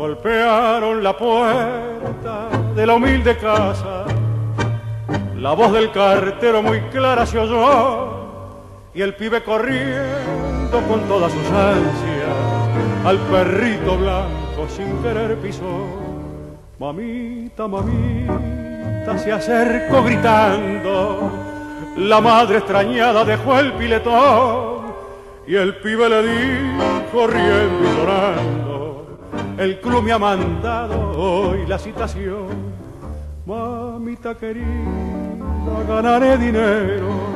golpearon la puerta de la humilde casa. La voz del cartero muy clara se oyó y el pibe corriendo con todas sus ansias al perrito blanco sin querer pisó. Mamita, mamita, se acercó gritando. La madre extrañada dejó el piletón y el pibe le dijo riendo y llorando. El club me ha mandado hoy la citación. Mamita querida, ganaré dinero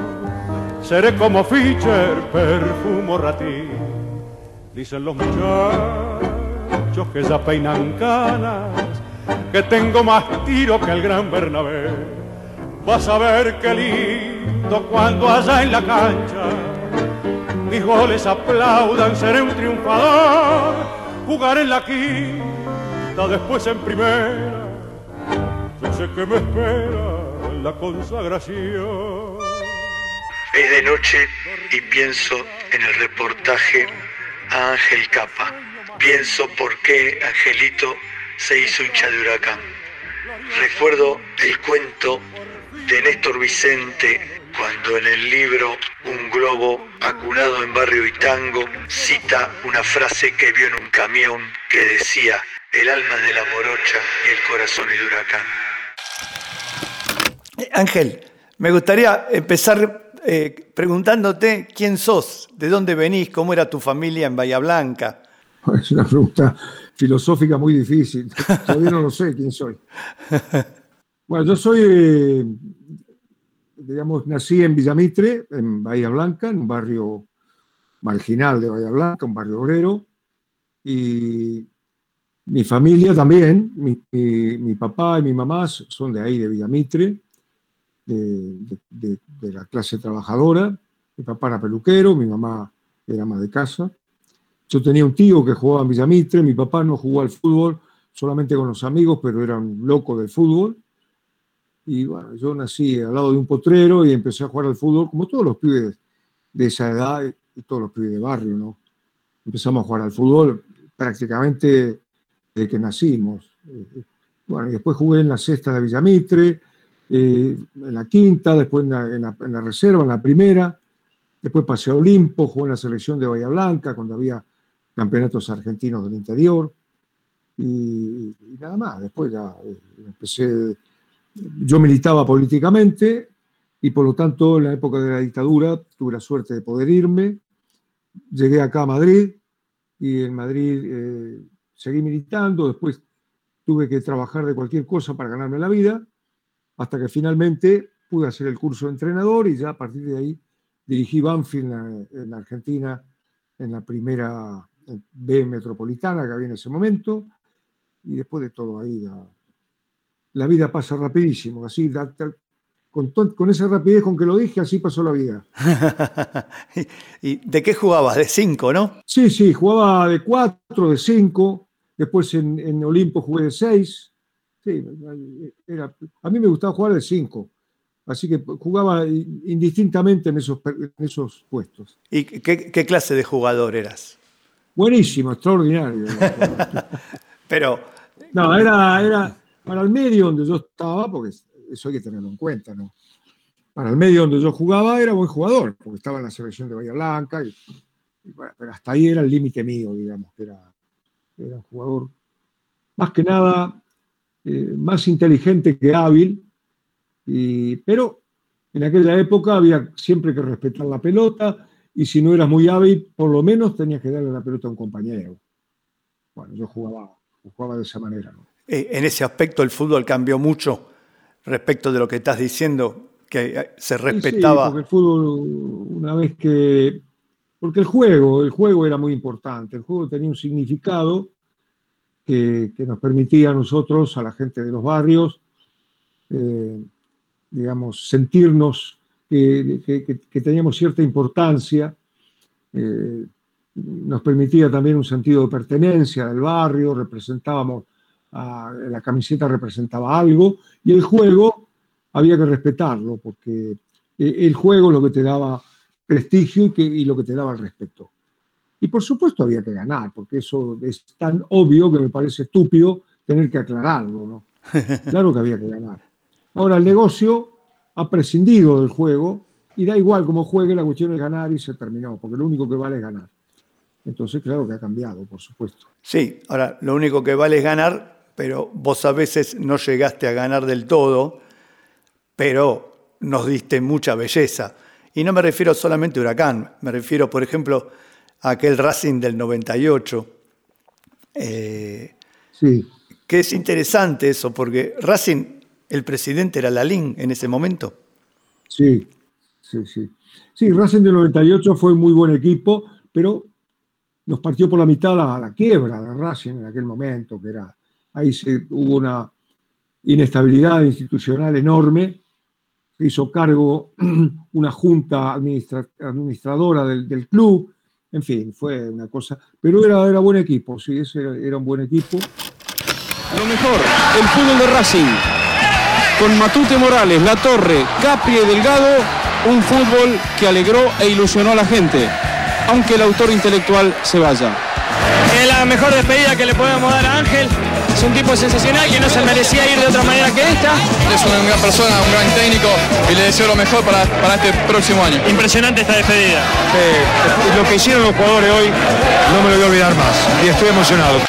seré como Fischer, perfumo ratí. Dicen los muchachos que ya peinan canas, que tengo más tiro que el gran Bernabé. Vas a ver qué lindo cuando allá en la cancha mis goles aplaudan, seré un triunfador, jugaré en la quinta, después en primera. Yo sé que me espera la consagración. Es de noche y pienso en el reportaje a Ángel Capa. Pienso por qué Angelito se hizo hincha de huracán. Recuerdo el cuento de Néstor Vicente cuando en el libro Un globo acunado en barrio Itango cita una frase que vio en un camión que decía el alma de la morocha y el corazón de huracán. Eh, Ángel, me gustaría empezar eh, preguntándote quién sos, de dónde venís, cómo era tu familia en Bahía Blanca. Es una pregunta filosófica muy difícil. Todavía no lo sé quién soy. Bueno, yo soy, eh, digamos, nací en Villamitre, en Bahía Blanca, en un barrio marginal de Bahía Blanca, un barrio obrero. Y mi familia también, mi, mi papá y mi mamá son de ahí, de Villamitre de, la clase trabajadora. Mi papá era peluquero, mi mamá era ama de casa. Yo tenía un tío que jugaba en Villamitre, mi papá no jugó al fútbol solamente con los amigos, pero era un loco del fútbol. Y bueno, yo nací al lado de un potrero y empecé a jugar al fútbol como todos los pibes de esa edad y todos los pibes de barrio, ¿no? Empezamos a jugar al fútbol prácticamente desde que nacimos. Bueno, y después jugué en la cesta de Villamitre, eh, en la quinta, después en la, reserva, en la primera, después pasé a Olimpo, jugué en la selección de Bahía Blanca cuando había campeonatos argentinos del interior y, nada más, después ya eh, empecé, yo militaba políticamente y por lo tanto en la época de la dictadura tuve la suerte de poder irme, llegué acá a Madrid y en Madrid eh, seguí militando, después tuve que trabajar de cualquier cosa para ganarme la vida hasta que finalmente pude hacer el curso de entrenador y ya a partir de ahí dirigí Banfield en, Argentina en la primera B metropolitana que había en ese momento. Y después de todo ahí vida pasa rapidísimo, así con, con, esa rapidez con que lo dije, así pasó la vida. ¿Y de qué jugabas? ¿De cinco, no? Sí, sí, jugaba de cuatro, de cinco, después en, en Olimpo jugué de seis, Sí, era, a mí me gustaba jugar de 5, así que jugaba indistintamente en esos, esos puestos. ¿Y qué, clase de jugador eras? Buenísimo, extraordinario. Pero... No, era, era para el medio donde yo estaba, porque eso hay que tenerlo en cuenta, ¿no? Para el medio donde yo jugaba era buen jugador, porque estaba en la selección de Bahía Blanca, y, pero hasta ahí era el límite mío, digamos, que era, un jugador más que nada eh, más inteligente que hábil, pero en aquella época había siempre que respetar la pelota y si no eras muy hábil, por lo menos tenías que darle la pelota a un compañero. Bueno, yo jugaba, jugaba de esa manera. Eh, en ese aspecto el fútbol cambió mucho respecto de lo que estás diciendo, que eh, se respetaba. Sí, porque el fútbol, una vez que. Porque el juego, el juego era muy importante, el juego tenía un significado que, nos permitía a nosotros, a la gente de los barrios, eh, digamos, sentirnos que, teníamos cierta importancia, eh, nos permitía también un sentido de pertenencia del barrio, representábamos, la camiseta representaba algo, y el juego había que respetarlo, porque eh, el juego es lo que te daba prestigio y, y lo que te daba el respeto. Y por supuesto había que ganar, porque eso es tan obvio que me parece estúpido tener que aclararlo, ¿no? Claro que había que ganar. Ahora, el negocio ha prescindido del juego y da igual cómo juegue, la cuestión es ganar y se terminó, porque lo único que vale es ganar. Entonces, claro que ha cambiado, por supuesto. Sí, ahora, lo único que vale es ganar, pero vos a veces no llegaste a ganar del todo, pero nos diste mucha belleza. Y no me refiero solamente a Huracán, me refiero, por ejemplo, a aquel Racing del 98. Eh, sí. Que es interesante eso, porque Racing, el presidente era Lalín en ese momento. Sí, sí, sí. Sí, Racing del 98 fue un muy buen equipo, pero nos partió por la mitad la, la quiebra de Racing en aquel momento, que era, ahí se, hubo una inestabilidad institucional enorme, se hizo cargo una junta administradora del, club, en fin, fue una cosa, pero era, era buen equipo, sí, ese era, un buen equipo. Lo mejor, el fútbol de Racing, con Matute Morales, La Torre, Capri y Delgado, un fútbol que alegró e ilusionó a la gente aunque el autor intelectual se vaya. Es la mejor despedida que le podemos dar a Ángel. Es un tipo sensacional que no se merecía ir de otra manera que esta. Es una gran persona, un gran técnico y le deseo lo mejor para, para este próximo año. Impresionante esta despedida. lo que hicieron los jugadores hoy no me lo voy a olvidar más y estoy emocionado.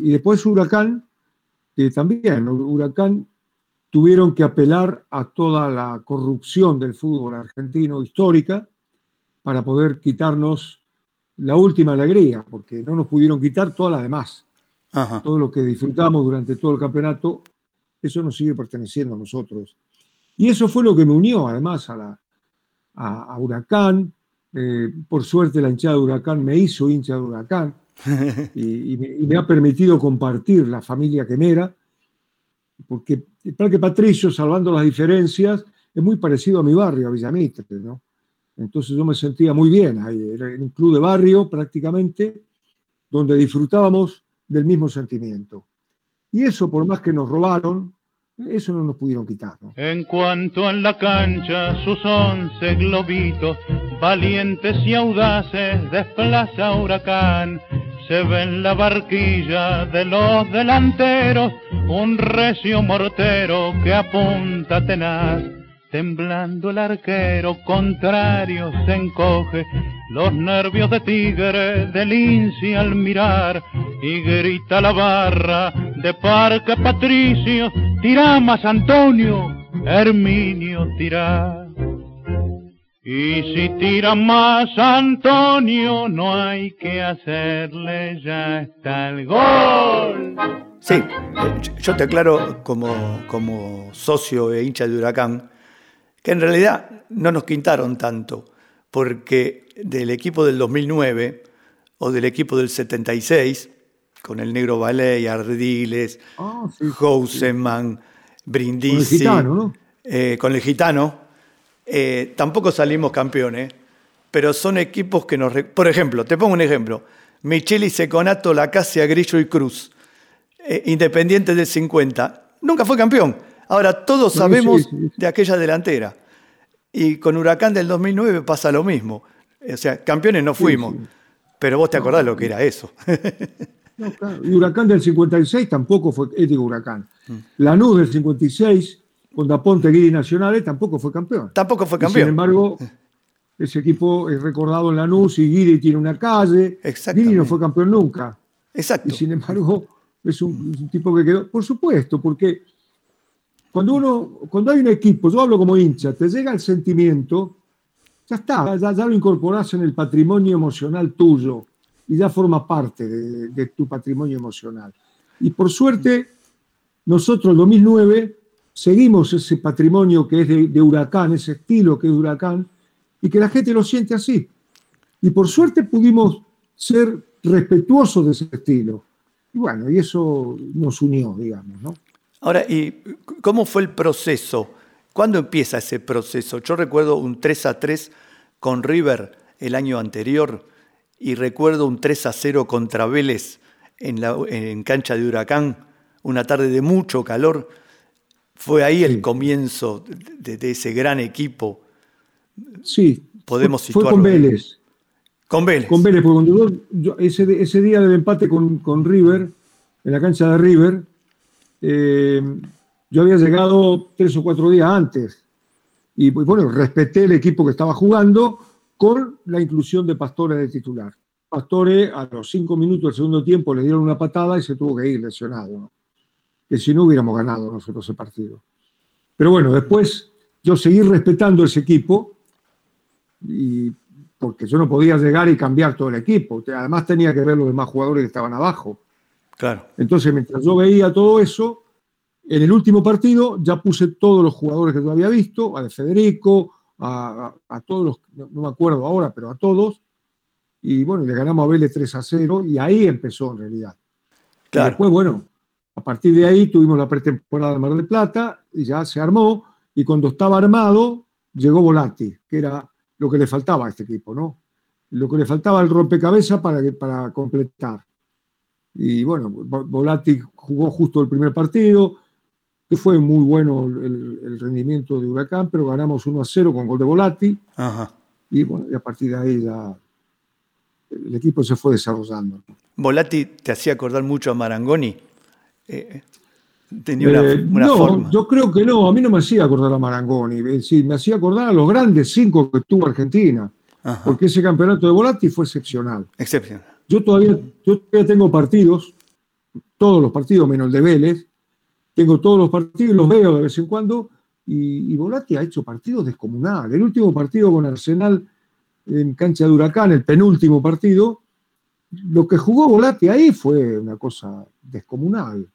Y después Huracán, que también, Huracán tuvieron que apelar a toda la corrupción del fútbol argentino histórica para poder quitarnos la última alegría, porque no nos pudieron quitar todas las demás. Todo lo que disfrutamos durante todo el campeonato, eso nos sigue perteneciendo a nosotros. Y eso fue lo que me unió además a, la, a, Huracán. Eh, por suerte la hinchada de Huracán me hizo hincha de Huracán y, me, ha permitido compartir la familia que me era, porque el Parque Patricio, salvando las diferencias, es muy parecido a mi barrio, a Villamitre, ¿no? Entonces yo me sentía muy bien ahí, era un club de barrio prácticamente, donde disfrutábamos del mismo sentimiento. Y eso, por más que nos robaron, eso no nos pudieron quitar. En cuanto en la cancha sus once globitos, valientes y audaces, desplaza huracán. Se ve en la barquilla de los delanteros un recio mortero que apunta tenaz Temblando el arquero contrario se encoge, los nervios de tigre del inci al mirar, y grita la barra de Parque Patricio, tira más Antonio, Herminio tira. Y si tira más Antonio, no hay que hacerle, ya está el gol. Sí, yo te aclaro como, como socio e hincha de Huracán, que en realidad no nos quintaron tanto, porque del equipo del 2009 o del equipo del 76, con el negro Ballet, Ardiles, oh, Brindisi, con el gitano, ¿no? Eh, con el gitano eh, tampoco salimos campeones, pero son equipos que nos... Por ejemplo, te pongo un ejemplo, Micheli, Seconato, Lacasia, Grillo y Cruz, eh, Independiente del 50, nunca fue campeón Ahora, todos sabemos de aquella delantera. Y con Huracán del 2009 pasa lo mismo. O sea, campeones no fuimos. Pero vos te acordás lo que era eso. Y Huracán del 56 tampoco fue, es digo Huracán. Mm. Lanús del 56, con Daponte Guiri Nacionales, tampoco fue campeón. Tampoco fue campeón. sin embargo, ese equipo es recordado en Lanús y Guiri tiene una calle. Guiri no fue campeón nunca. Exacto. Y sin embargo, es un tipo que quedó. Por supuesto, porque cuando, uno, cuando hay un equipo, yo hablo como hincha, te llega el sentimiento, ya está, ya, lo incorporas en el patrimonio emocional tuyo y ya forma parte de, tu patrimonio emocional. Y por suerte, nosotros en 2009 seguimos ese patrimonio que es de, de, huracán, ese estilo que es de huracán, y que la gente lo siente así. Y por suerte pudimos ser respetuosos de ese estilo. Y bueno, y eso nos unió, digamos, ¿no? Ahora, ¿y cómo fue el proceso? ¿Cuándo empieza ese proceso? Yo recuerdo un 3 a 3 con River el año anterior y recuerdo un 3 a 0 contra Vélez en, la, en cancha de Huracán, una tarde de mucho calor. Fue ahí el comienzo de, ese gran equipo. Sí, podemos fue, fue con Vélez. Con Vélez. Con Vélez, porque cuando yo- yo- ese, ese día del empate con, con River, en la cancha de River, eh, yo había llegado tres o cuatro días antes. Y bueno, respeté el equipo que estaba jugando con la inclusión de Pastore de titular. Pastore a los cinco minutos del segundo tiempo le dieron una patada y se tuvo que ir lesionado. Que si no hubiéramos ganado nosotros ese partido. Pero bueno, después yo seguí respetando ese equipo y porque yo no podía llegar y cambiar todo el equipo. Además tenía que ver los demás jugadores que estaban abajo. Claro. Entonces, mientras yo veía todo eso, en el último partido ya puse todos los jugadores que yo había visto, a De Federico, a, a- a todos los, no, no me acuerdo ahora, pero a todos. Y bueno, le ganamos a Vélez 3 a 0 y ahí empezó en realidad. Y Claro. después, bueno, a partir de ahí tuvimos la pretemporada de Mar del Plata y ya se armó. Y cuando estaba armado, llegó Volati, que era lo que le faltaba a este equipo, ¿no? Lo que le faltaba al rompecabezas para completar. Y bueno, Vo- Volati jugó justo el primer partido, que fue muy bueno el, el rendimiento de Huracán, pero ganamos 1 a 0 con gol de Volati. Ajá. Y bueno, y a partir de ahí ya el equipo se fue desarrollando. Volati te hacía acordar mucho a Marangoni. Eh, tenía una, Eh, una no, forma. yo creo que no, a mí no me hacía acordar a Marangoni, es decir, me hacía acordar a los grandes cinco que tuvo Argentina, Ajá. porque ese campeonato de Volati fue excepcional. Excepcional. Yo todavía, yo tengo partidos, todos los partidos menos el de Vélez, tengo todos los partidos, los veo de vez en cuando, y, y Volati ha hecho partidos descomunales. El último partido con Arsenal en cancha de Huracán, el penúltimo partido, lo que jugó Volati ahí fue una cosa descomunal.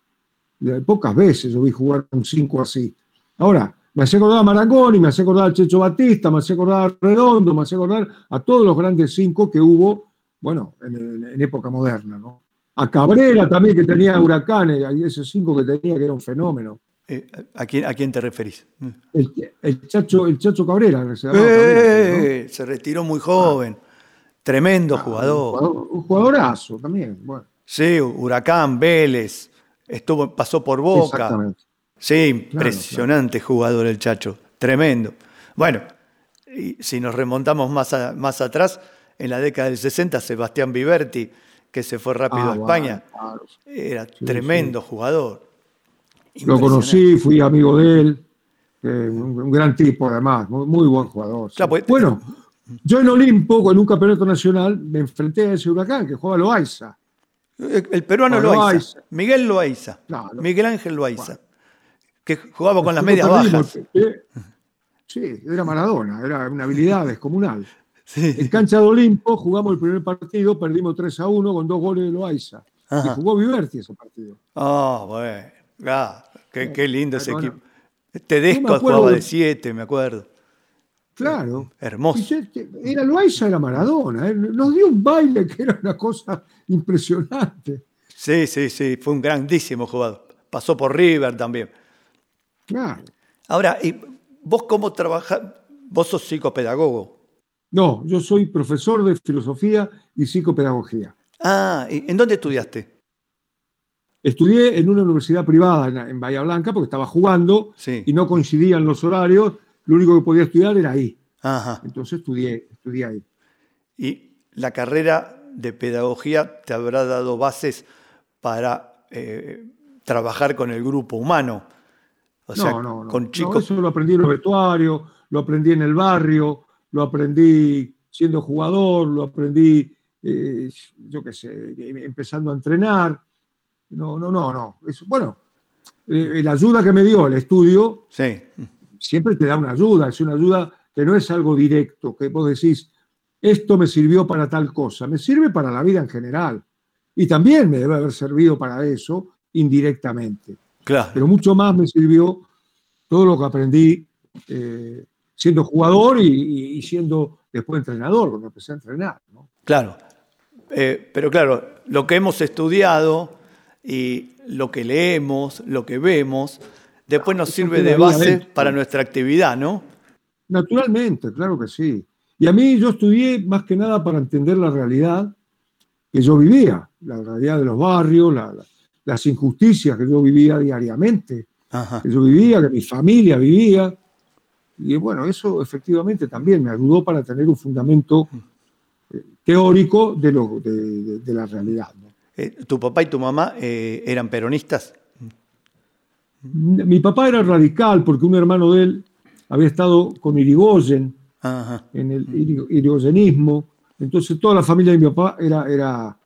De- Pocas veces yo vi jugar un 5 así. Ahora, me hace acordar a Marangoni, me hace acordar a Checho Batista, me hace acordar a Redondo, me hace acordar a todos los grandes cinco que hubo, bueno, en, época moderna, ¿no? A Cabrera también, que tenía huracanes, y ese cinco que tenía que era un fenómeno. Eh, ¿a, quién, ¿A quién te referís? El, el Chacho, el Chacho Cabrera, que se llamaba Cabrera, ¿no? Eh, Se retiró muy joven. Tremendo Un jugador. jugador- un jugadorazo también. Bueno, Sí, Huracán, Vélez. Estuvo, pasó por Boca. exactamente. Sí, impresionante jugador el Chacho, tremendo. Bueno, y si nos remontamos más, a- más atrás, en la década del 60, Sebastián Viverti, que se fue rápido Ah, a España, claro. era tremendo jugador. Lo conocí, fui amigo de él, eh, un, un gran tipo además, muy, muy buen jugador. Claro, pues- bueno, yo en Olimpo, en un campeonato nacional, me enfrenté a ese huracán que juega Loaiza. El, peruano Loaiza, Loaiza. Miguel Loaiza, No. Miguel Ángel Loaiza, que jugaba con las medias bajas. eh, Sí, era Maradona, era una habilidad descomunal. Sí. En cancha de Olimpo jugamos el primer partido, perdimos 3 a 1 con dos goles de Loaiza. Y jugó Viverti ese partido. Ah, bueno, ah, qué, qué lindo ese Bueno, equipo. Tedesco jugaba de de- 7, me acuerdo. Claro. Hermoso. Era Loaiza, era Maradona. eh, Nos dio un baile que era una cosa impresionante. Sí, sí, sí, fue un grandísimo jugador. Pasó por River también. Claro. Ahora, ¿y vos cómo trabajás? Vos sos psicopedagogo. No, yo soy profesor de filosofía y psicopedagogía. Ah, ¿y ¿en dónde estudiaste? Estudié en una universidad privada en, Bahía Blanca porque estaba jugando Sí. y no coincidían los horarios. Lo único que podía estudiar era ahí. Ajá. Entonces estudié, estudié ahí. Y la carrera de pedagogía te habrá dado bases para eh, trabajar con el grupo humano. O sea, no, no, no. con No, chicos. eso lo aprendí en el vestuario, lo aprendí en el barrio, lo aprendí siendo jugador, lo aprendí, eh, yo qué sé, empezando a entrenar. No, no, no, no. Eso, bueno, eh, la ayuda que me dio el estudio Sí. siempre te da una ayuda, es una ayuda que no es algo directo, que vos decís, esto me sirvió para tal cosa, me sirve para la vida en general. Y también me debe haber servido para eso indirectamente Claro. pero mucho más me sirvió todo lo que aprendí eh, siendo jugador y, siendo después entrenador, cuando empecé a entrenar. ¿no? Claro. Eh, pero claro, lo que hemos estudiado y lo que leemos, lo que vemos, después nos eso sirve de base para nuestra actividad, ¿no? Naturalmente, claro que sí. Y a mí yo estudié más que nada para entender la realidad que yo vivía, la realidad de los barrios, la- la- las injusticias que yo vivía diariamente, Ajá. que yo vivía, que mi familia vivía. Y bueno, eso efectivamente también me ayudó para tener un fundamento eh, teórico de, lo, de, de la realidad. ¿no? Eh, ¿Tu papá y tu mamá eh, eran peronistas? Mi papá era radical porque un hermano de él había estado con Irigoyen Ajá. en el iri- irigoyenismo, entonces toda la familia de mi papá era, era,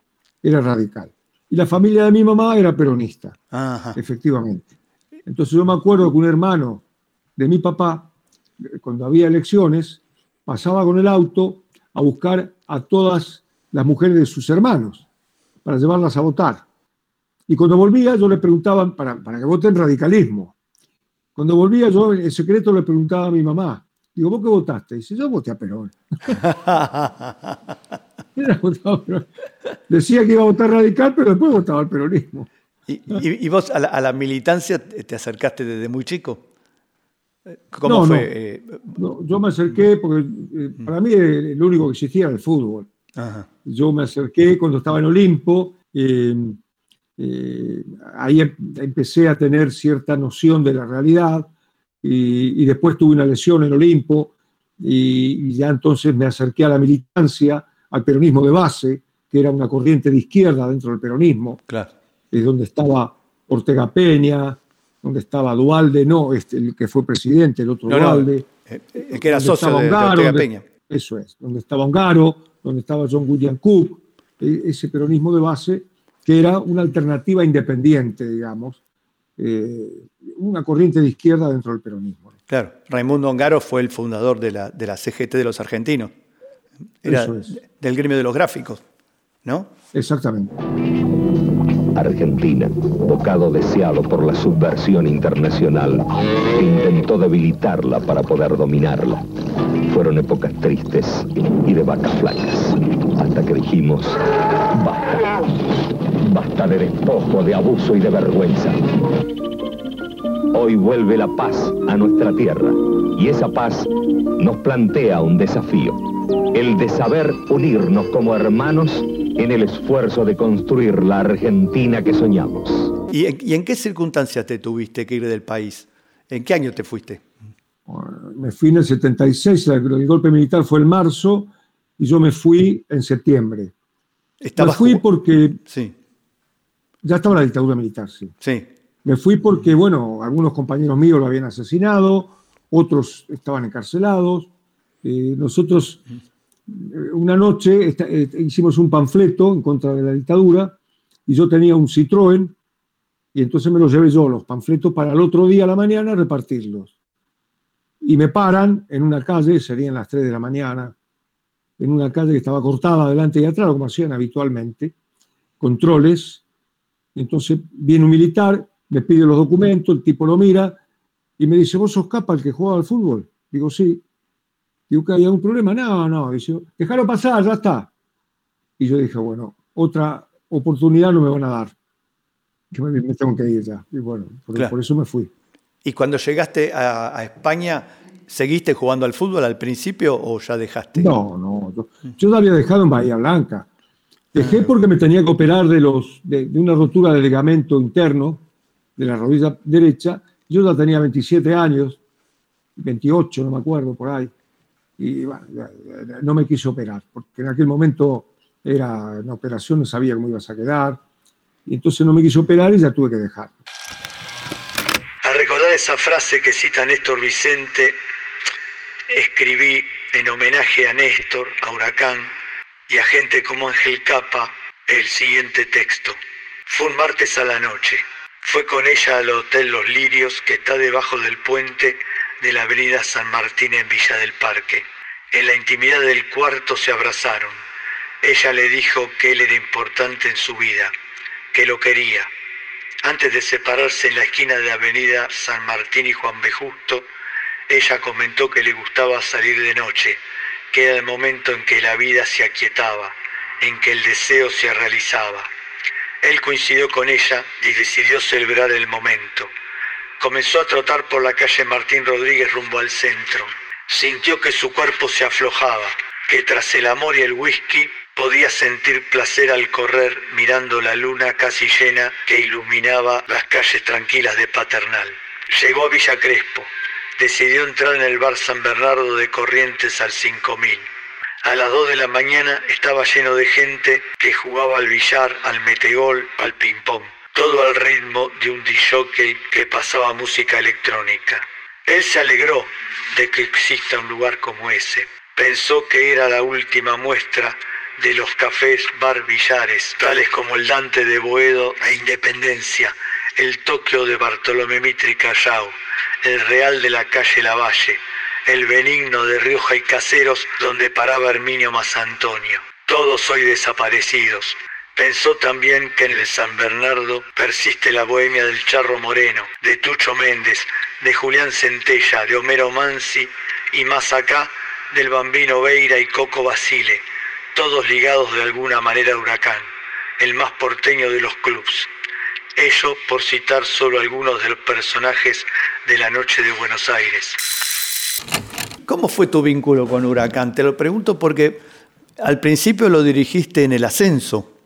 era radical. Y la familia de mi mamá era peronista, Ajá. efectivamente. Entonces yo me acuerdo que un hermano de mi papá, cuando había elecciones, pasaba con el auto a buscar a todas las mujeres de sus hermanos para llevarlas a votar. Y cuando volvía yo le preguntaba, para, para que voten radicalismo, cuando volvía yo en secreto le preguntaba a mi mamá, digo, ¿vos qué votaste? Dice, yo voté a Perón. Decía que iba a votar radical, pero después votaba al peronismo. ¿Y, y- y vos a la, a la militancia te acercaste desde muy chico? ¿Cómo No, fue? no. eh, No, yo me acerqué porque eh, para mí lo único que existía era el fútbol. ajá. Yo me acerqué cuando estaba en Olimpo, eh, eh, ahí em- empecé a tener cierta noción de la realidad y, y después tuve una lesión en Olimpo y, y ya entonces me acerqué a la militancia, al peronismo de base, que era una corriente de izquierda dentro del peronismo, Claro. es donde estaba Ortega Peña, donde estaba Dualde, no, este, el que fue presidente, el otro No, Dualde. eh, el que era socio de, donde- Peña. Eso es, donde estaba Ongaro, donde estaba John William Cook, e- ese peronismo de base, que era una alternativa independiente, digamos, eh, una corriente de izquierda dentro del peronismo. Claro. Raimundo Ongaro fue el fundador de la, de la CGT de los argentinos. Era Eso es. del gremio de los gráficos, ¿no? Exactamente. Argentina, bocado deseado por la subversión internacional, intentó debilitarla para poder dominarla. Fueron épocas tristes y de vacas flacas, hasta que dijimos, basta, basta de despojo, de abuso y de vergüenza. Hoy vuelve la paz a nuestra tierra y esa paz nos plantea un desafío, el de saber unirnos como hermanos en el esfuerzo de construir la Argentina que soñamos. ¿Y en, y en qué circunstancias te tuviste que ir del país? ¿En qué año te fuiste? Me fui en el 76, la- el golpe militar fue en marzo y yo me fui en septiembre. Me Estabas fui ju- porque Sí, ya estaba la dictadura militar, sí. sí. Me fui porque, bueno, algunos compañeros míos lo habían asesinado, otros estaban encarcelados. Eh, nosotros, una noche, eh, hicimos un panfleto en contra de la dictadura y yo tenía un Citroën y entonces me los llevé yo, los panfletos, para el otro día a la mañana repartirlos. Y me paran en una calle, serían las 3 de la mañana, en una calle que estaba cortada adelante y atrás, como hacían habitualmente, controles. Entonces viene un militar, me pide los documentos, el tipo lo mira y me dice, ¿vos sos capa el que jugaba al fútbol? Digo, sí. Digo, ¿que hay algún problema? No, no. Dice, déjalo pasar, ya está. Y yo dije, bueno, otra oportunidad no me van a dar. Yo me, me tengo que ir ya. Y bueno, por, Claro. por eso me fui. ¿Y cuando llegaste a, a España, seguiste jugando al fútbol al principio o ya dejaste? No, no. Yo, yo lo había dejado en Bahía Blanca. Dejé porque me tenía que operar de, los, de, de una rotura de ligamento interno de la rodilla derecha. Yo ya tenía 27 años, 28, no me acuerdo, por ahí. Y bueno, no me quiso operar, porque en aquel momento era una operación, no sabía cómo ibas a quedar. Y entonces no me quiso operar y ya tuve que dejar. Al recordar esa frase que cita Néstor Vicente, escribí en homenaje a Néstor, a Huracán y a gente como Ángel Capa el siguiente texto. Fue un martes a la noche. Fue con ella al Hotel Los Lirios que está debajo del puente de la avenida San Martín en Villa del Parque. En la intimidad del cuarto se abrazaron. Ella le dijo que él era importante en su vida, que lo quería. Antes de separarse en la esquina de Avenida San Martín y Juan B. Justo, ella comentó que le gustaba salir de noche, que era el momento en que la vida se aquietaba, en que el deseo se realizaba. Él coincidió con ella y decidió celebrar el momento. Comenzó a trotar por la calle Martín Rodríguez rumbo al centro. Sintió que su cuerpo se aflojaba, que tras el amor y el whisky podía sentir placer al correr mirando la luna casi llena que iluminaba las calles tranquilas de Paternal. Llegó a Villa Crespo. Decidió entrar en el bar San Bernardo de Corrientes al 5000. A las 2 de la mañana estaba lleno de gente que jugaba al billar, al metegol, al ping-pong. Todo al ritmo de un disjockey que pasaba música electrónica. Él se alegró de que exista un lugar como ese. Pensó que era la última muestra de los cafés bar billares, tales como el Dante de Boedo e Independencia, el Tokio de Bartolomé Mitri Callao, el Real de la calle Lavalle, el Benigno de Rioja y Caseros donde paraba Herminio Antonio. Todos hoy desaparecidos. Pensó también que en el San Bernardo persiste la bohemia del Charro Moreno, de Tucho Méndez, de Julián Centella, de Homero Mansi y más acá del Bambino Veira y Coco Basile, todos ligados de alguna manera a Huracán, el más porteño de los clubs. Ello por citar solo algunos de los personajes de la noche de Buenos Aires. ¿Cómo fue tu vínculo con Huracán? Te lo pregunto porque al principio lo dirigiste en el ascenso.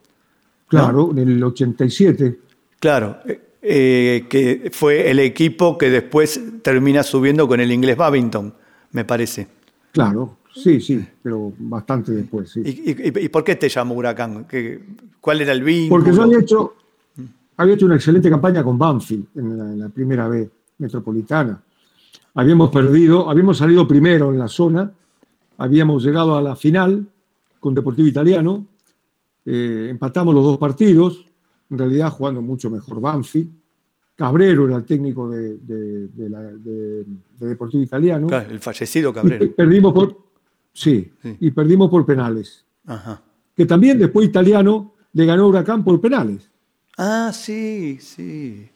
Claro, en el 87. Claro, eh, que fue el equipo que después termina subiendo con el inglés Babington, me parece. Claro, sí, sí, pero bastante después. Sí. ¿Y, por qué te llamó Huracán? ¿Cuál era el vínculo? Porque yo había hecho, había hecho una excelente campaña con Banfield en la, primera vez metropolitana. Habíamos perdido, habíamos salido primero en la zona, habíamos llegado a la final con Deportivo Italiano, eh, empatamos los dos partidos, en realidad jugando mucho mejor Banfield. Cabrero era el técnico de, Deportivo Italiano. el fallecido Cabrero. perdimos por, sí, y perdimos por penales. Que también después Italiano le ganó Huracán por penales. Ah, sí, sí.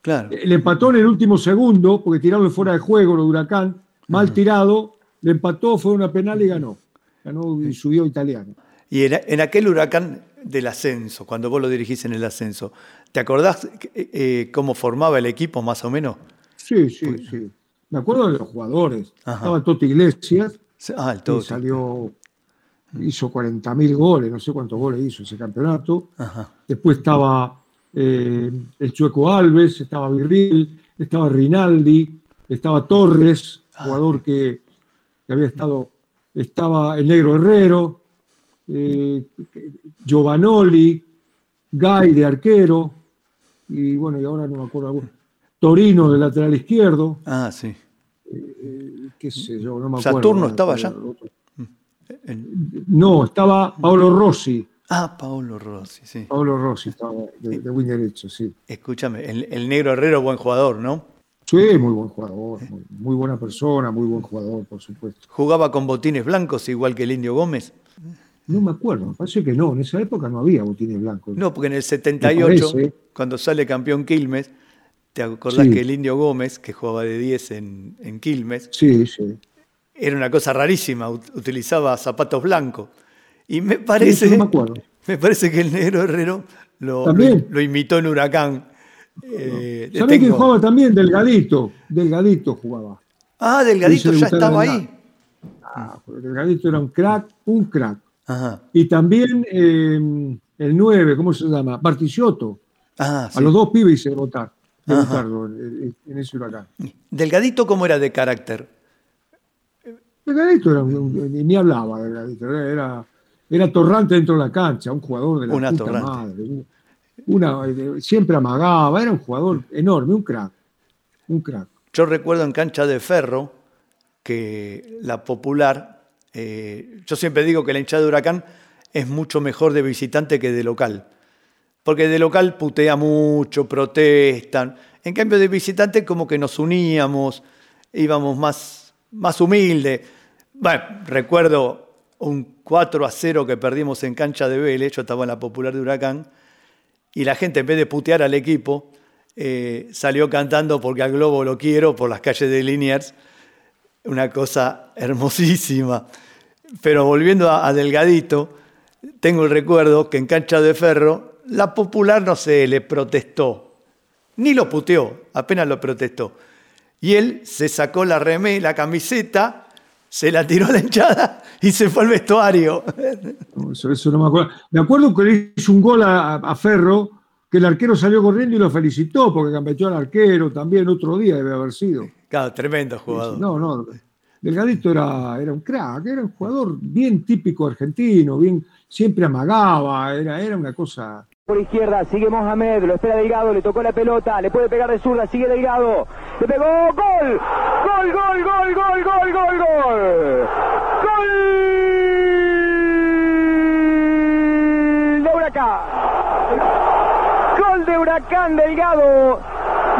claro. Le empató en el último segundo, porque tiraron fuera de juego lo de Huracán, mal tirado, le empató, fue una penal y ganó. Ganó y subió italiano. Y en, aquel huracán del ascenso, cuando vos lo dirigís en el ascenso, ¿te acordás eh, eh, cómo formaba el equipo más o menos? Sí, sí, sí. Me acuerdo de los jugadores. Estaba Toti Iglesias, ah, el Toti. salió hizo 40.000 goles, no sé cuántos goles hizo ese campeonato. Después estaba eh, el Chueco Alves, estaba Virril, estaba Rinaldi, estaba Torres, ah. jugador que, había estado, estaba el Negro Herrero, eh, Giovanoli, Gay de arquero, y bueno, y ahora no me acuerdo. Torino de lateral izquierdo. Ah, sí. Eh, qué sé yo, no me acuerdo. Saturno estaba allá. No, estaba Paolo Rossi. Ah, Paolo Rossi, sí. Paolo Rossi estaba de, de wing derecho, sí. Escúchame, el, negro Herrero, buen jugador, ¿no? Sí, muy buen jugador, muy, buena persona, muy buen jugador, por supuesto. ¿Jugaba con botines blancos igual que el Indio Gómez? No me acuerdo, me parece que no, en esa época no había botines blancos. No, porque en el 78, cuando sale campeón Quilmes, ¿te acordás que el Indio Gómez, que jugaba de 10 en, en Quilmes, sí, sí era una cosa rarísima, utilizaba zapatos blancos. Y me parece, me, parece que el negro Herrero lo, lo, imitó en Huracán. Eh, ¿Sabés quién jugaba también? Delgadito. Delgadito jugaba. Ah, Delgadito ya estaba ahí. Ah, Delgadito era un crack, un crack. Y también eh, el 9, ¿cómo se llama? Barticioto. Ah, A los dos pibes hice votar, en, en ese huracán. ¿Delgadito cómo era de carácter? Delgadito era ni hablaba, Delgadito, era, era torrante dentro de la cancha, un jugador de la una puta madre. Una, siempre amagaba, era un jugador enorme, un crack. Un crack. Yo recuerdo en cancha de ferro que la popular, eh, yo siempre digo que la hinchada de Huracán es mucho mejor de visitante que de local. Porque de local putea mucho, protestan. En cambio de visitante como que nos uníamos, íbamos más, más humildes. Bueno, recuerdo un 4 a 0 que perdimos en cancha de Vélez, yo estaba en la popular de Huracán, y la gente en vez de putear al equipo, eh, salió cantando porque al globo lo quiero por las calles de Liniers, una cosa hermosísima. Pero volviendo a, Delgadito, tengo el recuerdo que en cancha de ferro, la popular no se le protestó, ni lo puteó, apenas lo protestó. Y él se sacó la remé, la camiseta, se la tiró a la hinchada y se fue al vestuario. Eso, no me acuerdo. Me acuerdo que le hizo un gol a, Ferro, que el arquero salió corriendo y lo felicitó, porque campeó al arquero también otro día debe haber sido. Claro, tremendo jugador. No, no. Delgadito era, era un crack, era un jugador bien típico argentino, bien, siempre amagaba, era, era una cosa. Por izquierda, sigue Mohamed, lo espera Delgado, le tocó la pelota, le puede pegar de zurda, sigue Delgado, le pegó, gol, gol, gol, gol, gol, gol, gol, gol, gol de Huracán, gol de Huracán Delgado,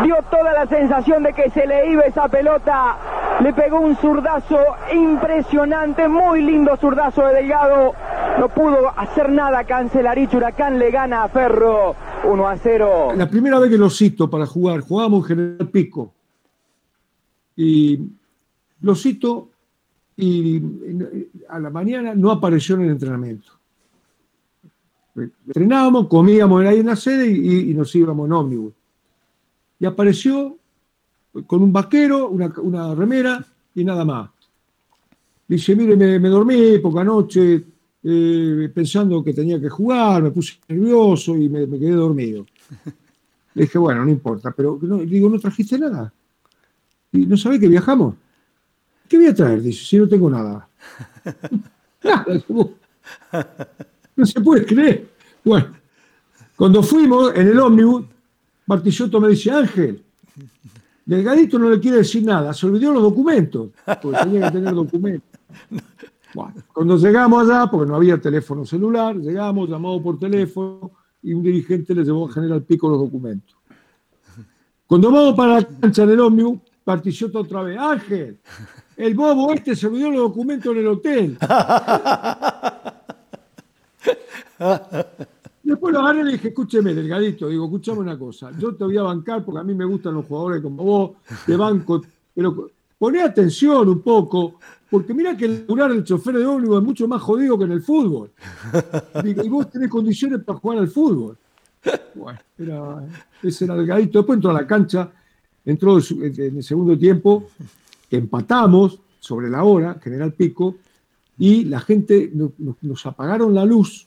dio toda la sensación de que se le iba esa pelota le pegó un zurdazo impresionante, muy lindo zurdazo de Delgado. No pudo hacer nada Cancelarich. Huracán le gana a Ferro 1 a 0. La primera vez que lo cito para jugar, jugábamos en General Pico. Y lo cito y a la mañana no apareció en el entrenamiento. Entrenábamos, comíamos ahí en la sede y, y nos íbamos en ómnibus. Y apareció con un vaquero, una, remera y nada más. Dice, mire, me, dormí poca noche eh, pensando que tenía que jugar, me puse nervioso y me, quedé dormido. Le dije, bueno, no importa, pero no, digo, ¿no trajiste nada? ¿Y no sabés que viajamos? ¿Qué voy a traer? Dice, si no tengo nada. nada, no se puede creer. Bueno, cuando fuimos en el ómnibus, Martillotto me dice, Ángel, Delgadito no le quiere decir nada, se olvidó los documentos, porque tenía que tener documentos. cuando llegamos allá, porque no había teléfono celular, llegamos, llamamos por teléfono y un dirigente le llevó a General Pico los documentos. Cuando vamos para la cancha del ómnibus, participa otra vez. Ángel, el bobo este se olvidó los documentos en el hotel. Después lo agarré y le dije, escúcheme, delgadito, digo, escúchame una cosa, yo te voy a bancar porque a mí me gustan los jugadores como vos, te banco, pero poné atención un poco, porque mira que el el chofer de ómnibus es mucho más jodido que en el fútbol. y vos tenés condiciones para jugar al fútbol. Bueno, era, ese era delgadito. Después entró a la cancha, entró en el segundo tiempo, empatamos sobre la hora, General Pico, y la gente nos apagaron la luz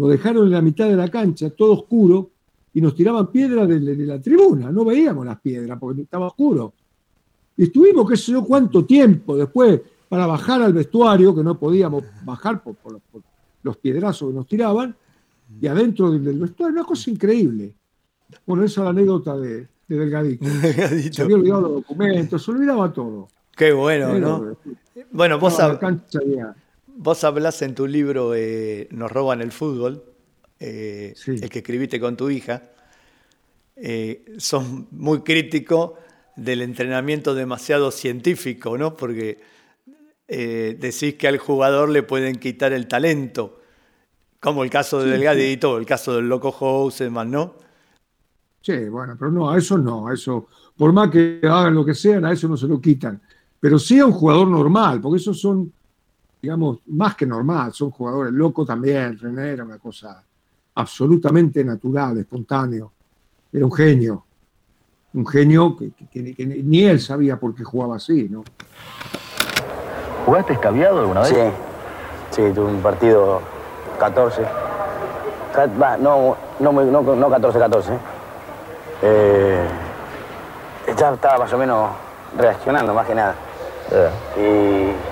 nos dejaron en la mitad de la cancha, todo oscuro, y nos tiraban piedras de, la tribuna. No veíamos las piedras porque estaba oscuro. Y estuvimos, qué sé yo, cuánto tiempo después para bajar al vestuario, que no podíamos bajar por, los piedrazos que nos tiraban, y adentro del, vestuario, una cosa increíble. Bueno, esa es la anécdota de, Delgadito. Se había olvidado los documentos, se olvidaba todo. Qué bueno, ¿no? Bueno, vos, Vos hablás en tu libro eh, Nos roban el fútbol, eh, el que escribiste con tu hija. Eh, sos muy crítico del entrenamiento demasiado científico, ¿no? Porque decís que al jugador le pueden quitar el talento, como el caso de Delgadito, el caso del Loco Houseman, ¿no? Sí, bueno, pero no, a eso no, a eso, por más que hagan lo que sean, a eso no se lo quitan. Pero sí a un jugador normal, porque esos son digamos, más que normal, son jugadores locos también, René era una cosa absolutamente natural, espontáneo, era un genio, un genio que, ni él sabía por qué jugaba así, ¿no? ¿Jugaste escabiado alguna vez? Sí, sí, tuve un partido 14, no, no, no, 14-14, eh, ya estaba más o menos reaccionando más que nada. Eh. Y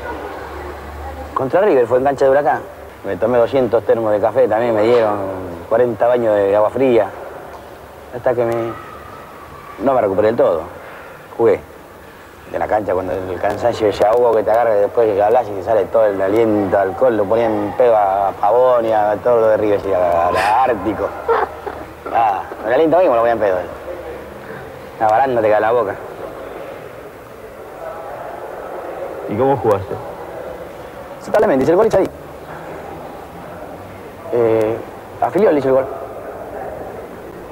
contra River, fue en cancha de huracán. Me tomé 200 termos de café, también me dieron 40 baños de agua fría. Hasta que me... no me recuperé del todo. Jugué. De la cancha cuando el cansancio ya hubo que te agarre después que hablas y que sale todo el aliento alcohol, lo ponían pedo a Pavón y a todo lo de River, y a, Ártico. Ah, el aliento mismo lo ponían pedo. Baranda te cae la boca. ¿Y cómo jugaste? Totalmente, dice el gol y ahí. Eh, a Filiol hizo el gol.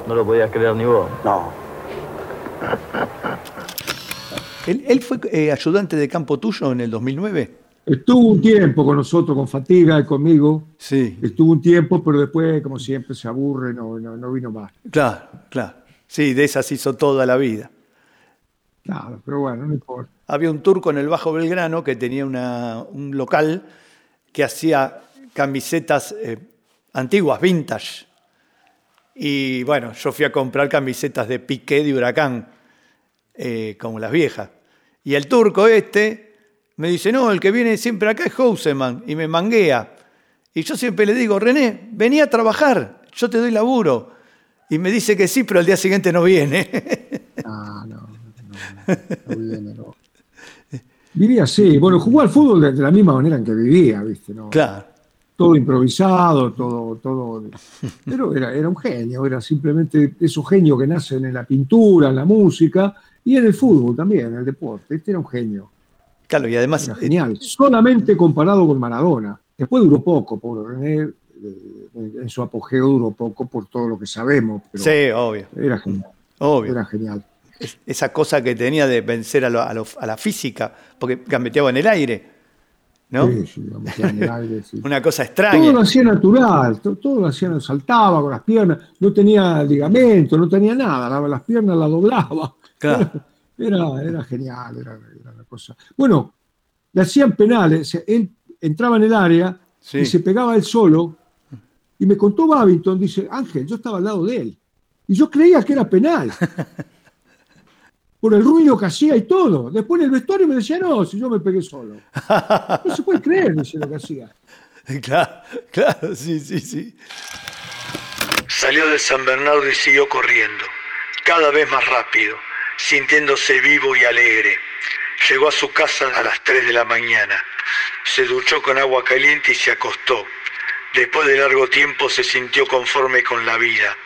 No lo podías creer ni vos. No. ¿Él, fue eh, ayudante de campo tuyo en el 2009? Estuvo un tiempo con nosotros, con Fatiga y conmigo. Sí. Estuvo un tiempo, pero después, como siempre, se aburre, no, no, vino más. Claro, claro. Sí, de esas hizo toda la vida. Claro, pero bueno, no importa había un turco en el Bajo Belgrano que tenía un local que hacía camisetas eh, antiguas, vintage. Y bueno, yo fui a comprar camisetas de piqué de huracán, eh, como las viejas. Y el turco este me dice, no, el que viene siempre acá es Houseman y me manguea. Y yo siempre le digo, René, vení a trabajar, yo te doy laburo. Y me dice que sí, pero al día siguiente no viene. Ah, no, no. Vivía así, bueno, jugó al fútbol de, la misma manera en que vivía, ¿viste? ¿no? Claro. Todo improvisado, todo, todo. Pero era, era un genio, era simplemente esos genios que nacen en la pintura, en la música y en el fútbol también, en el deporte. Este era un genio. Claro, y además. Era genial. Solamente comparado con Maradona. Después duró poco, por René, en su apogeo duró poco por todo lo que sabemos. Pero sí, obvio. Era genial. Obvio. Era genial. Esa cosa que tenía de vencer a, lo, a, lo, a, la física, porque gambeteaba en el aire. ¿no? Sí, sí, en el aire. Sí. Una cosa extraña. Todo lo hacía natural, todo, todo, lo hacía, saltaba con las piernas, no tenía ligamento, no tenía nada, las piernas las doblaba. Claro. Era, era genial, era, era una cosa. Bueno, le hacían penales, él entraba en el área y se pegaba él solo. Y me contó Babington, dice, Ángel, yo estaba al lado de él. Y yo creía que era penal. Por el ruido que hacía y todo. Después en el vestuario me decía, no, si yo me pegué solo. No se puede creer, dice lo que hacía. Claro, claro, sí, sí, sí. Salió de San Bernardo y siguió corriendo, cada vez más rápido, sintiéndose vivo y alegre. Llegó a su casa a las 3 de la mañana. Se duchó con agua caliente y se acostó. Después de largo tiempo se sintió conforme con la vida.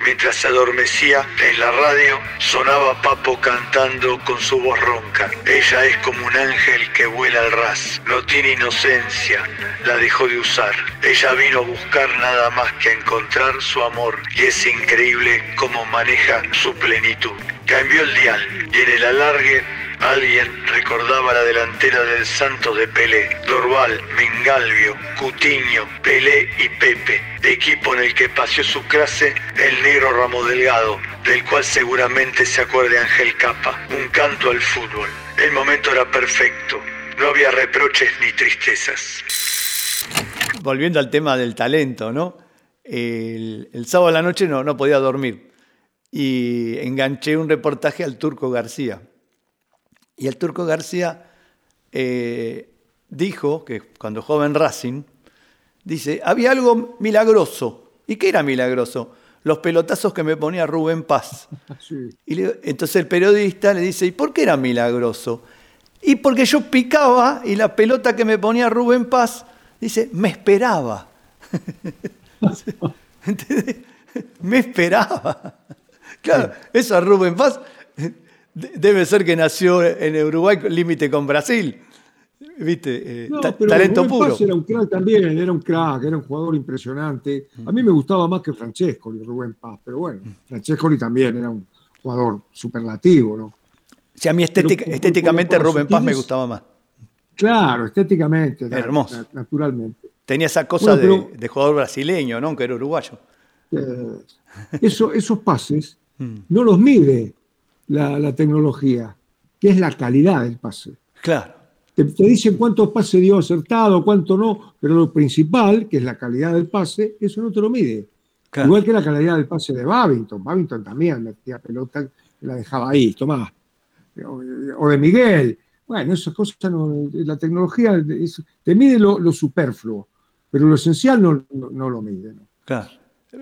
Mientras se adormecía, en la radio sonaba Papo cantando con su voz ronca. Ella es como un ángel que vuela al ras. No tiene inocencia, la dejó de usar. Ella vino a buscar nada más que encontrar su amor y es increíble cómo maneja su plenitud. Cambió el dial y en el alargue Alguien recordaba la delantera del Santos de Pelé, Dorval, Mingalvio, Cutiño, Pelé y Pepe, equipo en el que paseó su clase el negro Ramo Delgado, del cual seguramente se acuerde Ángel Capa, un canto al fútbol. El momento era perfecto, no había reproches ni tristezas. Volviendo al tema del talento, ¿no? El, sábado a la noche no, no podía dormir y enganché un reportaje al Turco García. Y el Turco García eh, dijo que cuando joven Racing, dice, había algo milagroso. ¿Y qué era milagroso? Los pelotazos que me ponía Rubén Paz. Sí. Y le, entonces el periodista le dice, ¿y por qué era milagroso? Y porque yo picaba y la pelota que me ponía Rubén Paz, dice, me esperaba. ¿Entendés? Me esperaba. Claro, eso a Rubén Paz Debe ser que nació en Uruguay, límite con Brasil. ¿Viste? Eh, No, pero talento Rubén puro. Paz era un crack también, era un crack, era un jugador impresionante. A mí me gustaba más que Francescoli, Rubén Paz, pero bueno, Francescoli también era un jugador superlativo, ¿no? Si a mí estética- Pero por- estéticamente Rubén Paz me gustaba más. Claro, estéticamente, Hermoso. na- naturalmente. Tenía esa cosa Bueno, de, de jugador brasileño, ¿no? Que era uruguayo. Eh, eso- esos pases Mm. no los mide la, la tecnología, que es la calidad del pase. Claro. Te, te dicen cuántos pases dio acertado, cuánto no, pero lo principal, que es la calidad del pase, eso no te lo mide. Claro. Igual que la calidad del pase de Babington. Babington también metía pelota, la dejaba ahí, tomá. O, o de Miguel. Bueno, esas cosas no. La tecnología es- te mide lo, lo superfluo, pero lo esencial no, no, no lo mide. Claro.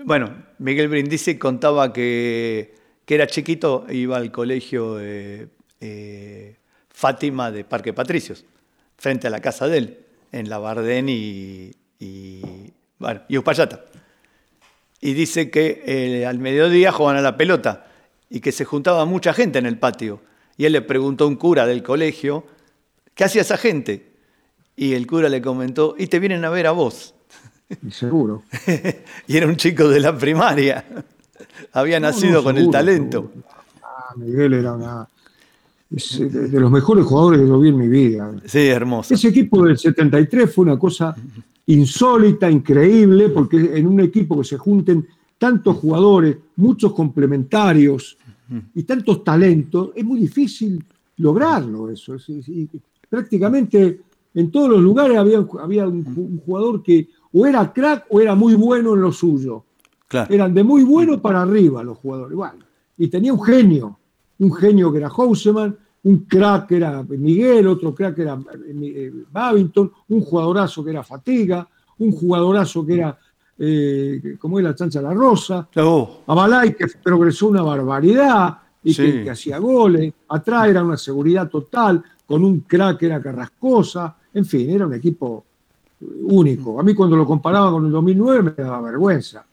Bueno, Miguel Brindisi contaba que, que era chiquito, iba al colegio eh, eh, Fátima de Parque Patricios, frente a la casa de él, en La Bardén y, y, bueno, y Uspallata. Y dice que eh, al mediodía jugaban a la pelota y que se juntaba mucha gente en el patio. Y él le preguntó a un cura del colegio, ¿qué hacía esa gente? Y el cura le comentó, y te vienen a ver a vos. Seguro. y era un chico de la primaria. Había nacido no, con seguro, el talento. Ah, Miguel era una. es de, los mejores jugadores que yo vi en mi vida. Sí, hermoso. Ese equipo del 73 fue una cosa insólita, increíble, porque en un equipo que se junten tantos jugadores, muchos complementarios y tantos talentos, es muy difícil lograrlo eso. Y prácticamente en todos los lugares había, había un, un jugador que o era crack o era muy bueno en lo suyo. Claro. Eran de muy bueno para arriba los jugadores. Bueno, y tenía un genio, un genio que era Houseman, un crack era Miguel, otro crack era eh, Babington, un jugadorazo que era Fatiga, un jugadorazo que era, eh, como es la chancha La Rosa, Oh, Abalay que progresó una barbaridad y Sí. que, que hacía goles, atrás era una seguridad total, con un crack que era Carrascosa, en fin, era un equipo único. A mí cuando lo comparaba con el 2009 me daba vergüenza.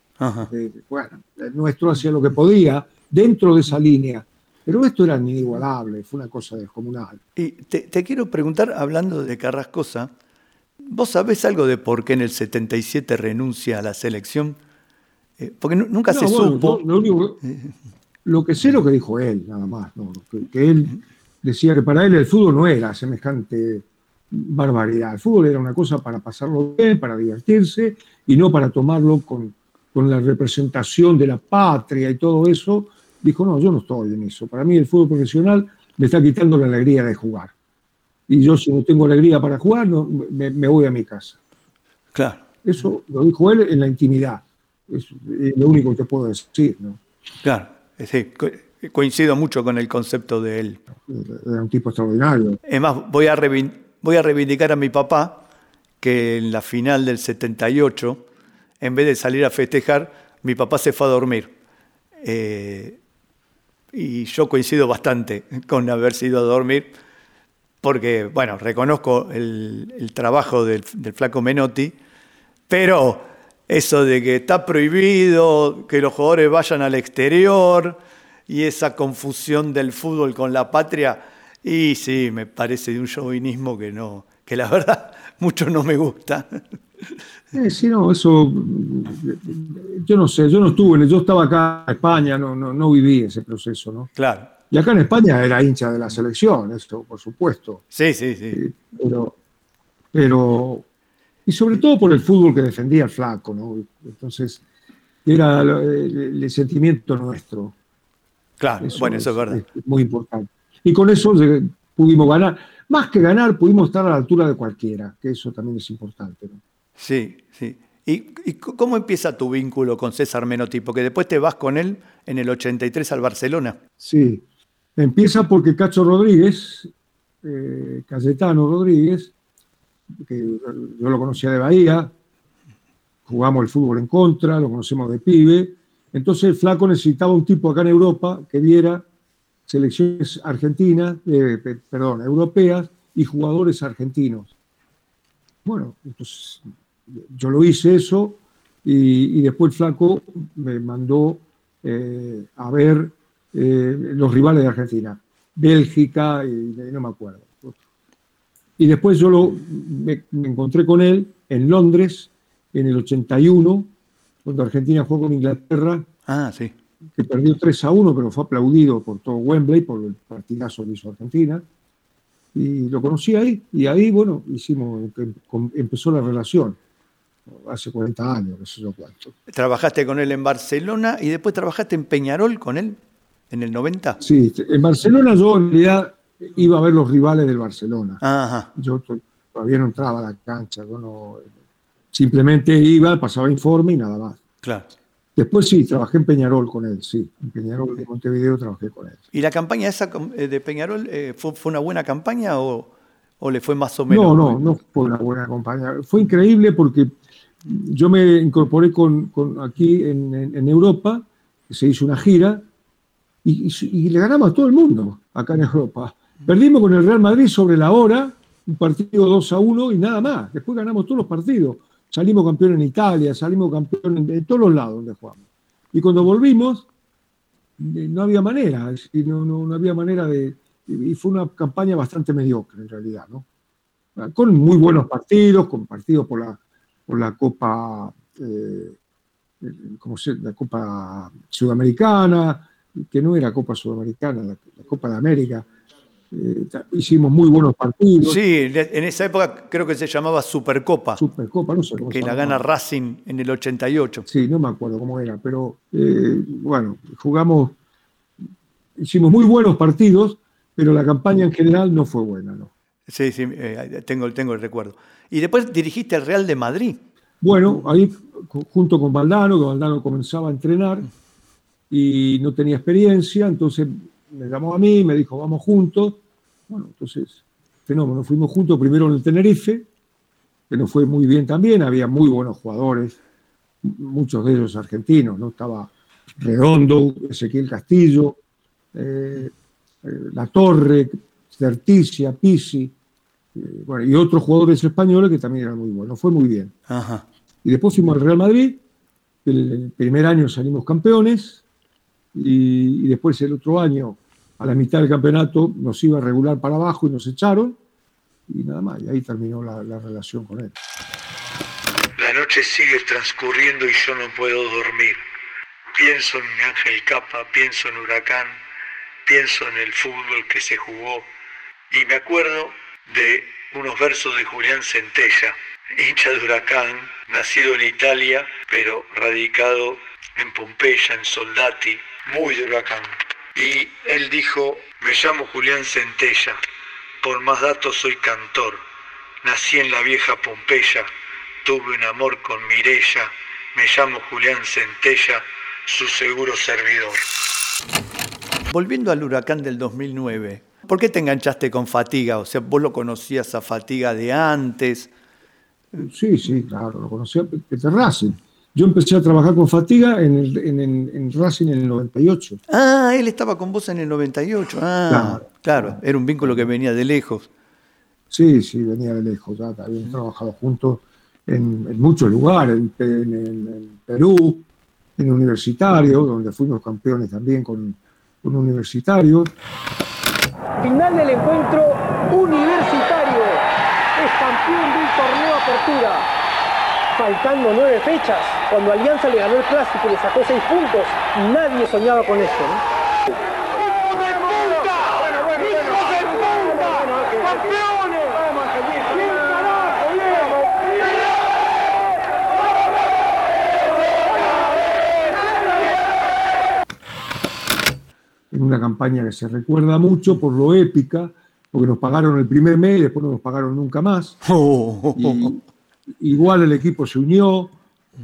Eh, bueno, el nuestro hacía lo que podía dentro de esa línea, pero esto era inigualable, fue una cosa descomunal. Y te, te quiero preguntar, hablando de Carrascosa, ¿vos sabés algo de por qué en el 77 renuncia a la selección? Eh, porque nu- nunca No, se bueno, supo. lo, único que- lo que sé es lo que dijo él, nada más, ¿no? que, que él decía que para él el fútbol no era semejante barbaridad. El fútbol era una cosa para pasarlo bien, para divertirse y no para tomarlo con, con la representación de la patria y todo eso. Dijo, no, yo no estoy en eso. Para mí el fútbol profesional me está quitando la alegría de jugar. Y yo si no tengo alegría para jugar, no, me, me voy a mi casa. Claro. Eso lo dijo él en la intimidad. Es lo único que te puedo decir, ¿no? Claro, sí, co- coincido mucho con el concepto de él. Era un tipo extraordinario. Es más, voy a, voy a reivindicar a mi papá, que en la final del 78, en vez de salir a festejar, mi papá se fue a dormir. Eh, y yo coincido bastante con haberse ido a dormir, porque, bueno, reconozco el, trabajo del, del flaco Menotti, pero eso de que está prohibido que los jugadores vayan al exterior y esa confusión del fútbol con la patria, y sí, me parece de un chauvinismo que no, que la verdad mucho no me gusta. Eh, sí, no, eso. Yo no sé, yo no estuve, yo estaba acá en España, no, no, no viví ese proceso, ¿no? Claro. Y acá en España era hincha de la selección, eso, por supuesto. Sí, sí, sí. Pero, pero. Y sobre todo por el fútbol que defendía el flaco, ¿no? Entonces, era el, el sentimiento nuestro. Claro, bueno, eso es verdad. es muy importante. Y con eso pudimos ganar. Más que ganar, pudimos estar a la altura de cualquiera, que eso también es importante. ¿no? Sí, sí. ¿Y, cómo empieza tu vínculo con César Menotti? Porque después te vas con él en el 83 al Barcelona. Sí. Empieza porque Cacho Rodríguez, eh, Cayetano Rodríguez, que yo lo conocía de Bahía, jugamos el fútbol en contra, lo conocemos de pibe. Entonces el flaco necesitaba un tipo acá en Europa que viera selecciones argentinas, eh, pe- perdón, europeas y jugadores argentinos. Bueno, entonces yo lo hice eso y, y después el flaco me mandó eh, a ver eh, los rivales de Argentina, Bélgica y, y no me acuerdo. Y después yo lo, me, me encontré con él en Londres en el 81, cuando Argentina jugó con Inglaterra, Ah, sí. que perdió 3 a 1, pero fue aplaudido por todo Wembley por el partidazo que hizo Argentina. Y lo conocí ahí, y ahí, bueno, hicimos, em- empezó la relación, hace 40 años, no sé yo cuánto. Trabajaste con él en Barcelona y después trabajaste en Peñarol con él en el 90. Sí, en Barcelona yo en realidad iba a ver los rivales del Barcelona. Ajá. Yo to- todavía no entraba a la cancha, yo no- simplemente iba, pasaba informe y nada más. Claro. Después sí, trabajé en Peñarol con él, sí. En Peñarol de Montevideo trabajé con él. ¿Y la campaña esa eh, de Peñarol eh, fue, fue una buena campaña o, o le fue más o menos? No, no, no fue una buena compañía. Fue increíble porque yo me incorporé con, aquí en, en- en Europa, se hizo una gira y, le ganamos a todo el mundo acá en Europa. Perdimos con el Real Madrid sobre la hora, un partido 2 a 1 y nada más. Después ganamos todos los partidos. Salimos campeón en Italia, salimos campeón en, todos los lados donde jugamos. Y cuando volvimos, eh, no había manera, no, no había manera de... Y fue una campaña bastante mediocre en realidad, ¿no? con muy buenos partidos, con partidos por la, por la Copa, eh, eh, ¿cómo se, la Copa Sudamericana, que no era Copa Sudamericana, la, la Copa de América. Eh, hicimos muy buenos partidos. Sí, en esa época creo que se llamaba Supercopa, Supercopa, no sé cómo que se la gana Racing en el 88. Sí, no me acuerdo cómo era, pero eh, bueno, jugamos, hicimos muy buenos partidos, pero la campaña en general no fue buena, ¿no? Sí, sí, eh, tengo, tengo el recuerdo. Y después dirigiste al Real de Madrid. Bueno, ahí ju- junto con Valdano, que Valdano comenzaba a entrenar y no tenía experiencia, entonces me llamó a mí, me dijo, vamos juntos, Bueno, entonces, fenómeno. Fuimos juntos primero en el Tenerife, que nos fue muy bien también, había muy buenos jugadores, muchos de ellos argentinos, ¿no? Estaba Redondo, Ezequiel Castillo, eh, eh, La Torre, Certicia, Pisi, eh, bueno, y otros jugadores españoles que también eran muy buenos. Fue muy bien. Ajá. Y después fuimos al Real Madrid, el, el primer año salimos campeones, y, y después el otro año, a la mitad del campeonato, nos iba a regular para abajo y nos echaron, y nada más, y ahí terminó la, la relación con él. La noche sigue transcurriendo y yo no puedo dormir. Pienso en Ángel Capa, pienso en Huracán, pienso en el fútbol que se jugó y me acuerdo de unos versos de Julián Centella, hincha de Huracán, nacido en Italia, pero radicado en Pompeya, en Soldati, muy de Huracán. Y él dijo, me llamo Julián Centella, por más datos soy cantor, nací en la vieja Pompeya, tuve un amor con Mirella, me llamo Julián Centella, su seguro servidor. Volviendo al huracán del 2009, ¿por qué te enganchaste con Fatiga? O sea, vos lo conocías a Fatiga de antes. Sí, sí, claro, lo conocía desde Racing. Yo empecé a trabajar con Fatiga en, el- en- en- en Racing en el 98. Ah, él estaba con vos en el 98. Ah, claro, era un vínculo que venía de lejos. Sí, sí, venía de lejos, ya habíamos trabajado juntos en, muchos lugares, en Perú, en Universitario, donde fuimos campeones también con, con Universitario. Final del encuentro universitario. Es campeón del torneo Apertura. Faltando nueve fechas, cuando Alianza le ganó el clásico y le sacó seis puntos, nadie soñaba con esto. ¿no? Una campaña que se recuerda mucho por lo épica, porque nos pagaron el primer mes y después no nos pagaron nunca más. Y igual el equipo se unió,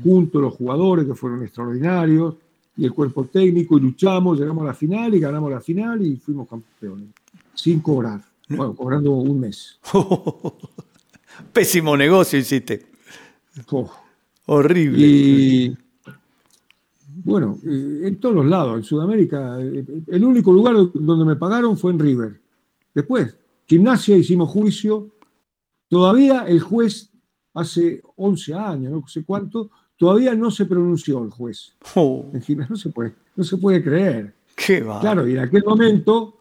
junto los jugadores que fueron extraordinarios, y el cuerpo técnico, y luchamos, llegamos a la final y ganamos la final y fuimos campeones, sin cobrar, bueno, cobrando un mes. Pésimo negocio hiciste. Oh. Horrible. Y bueno, eh, en todos los lados, en Sudamérica, eh, el único lugar donde me pagaron fue en River. Después, gimnasia hicimos juicio. Todavía el juez, hace 11 años, no sé cuánto, todavía no se pronunció el juez. En gimnasia no se puede, no se puede creer. Qué. Claro, y en aquel momento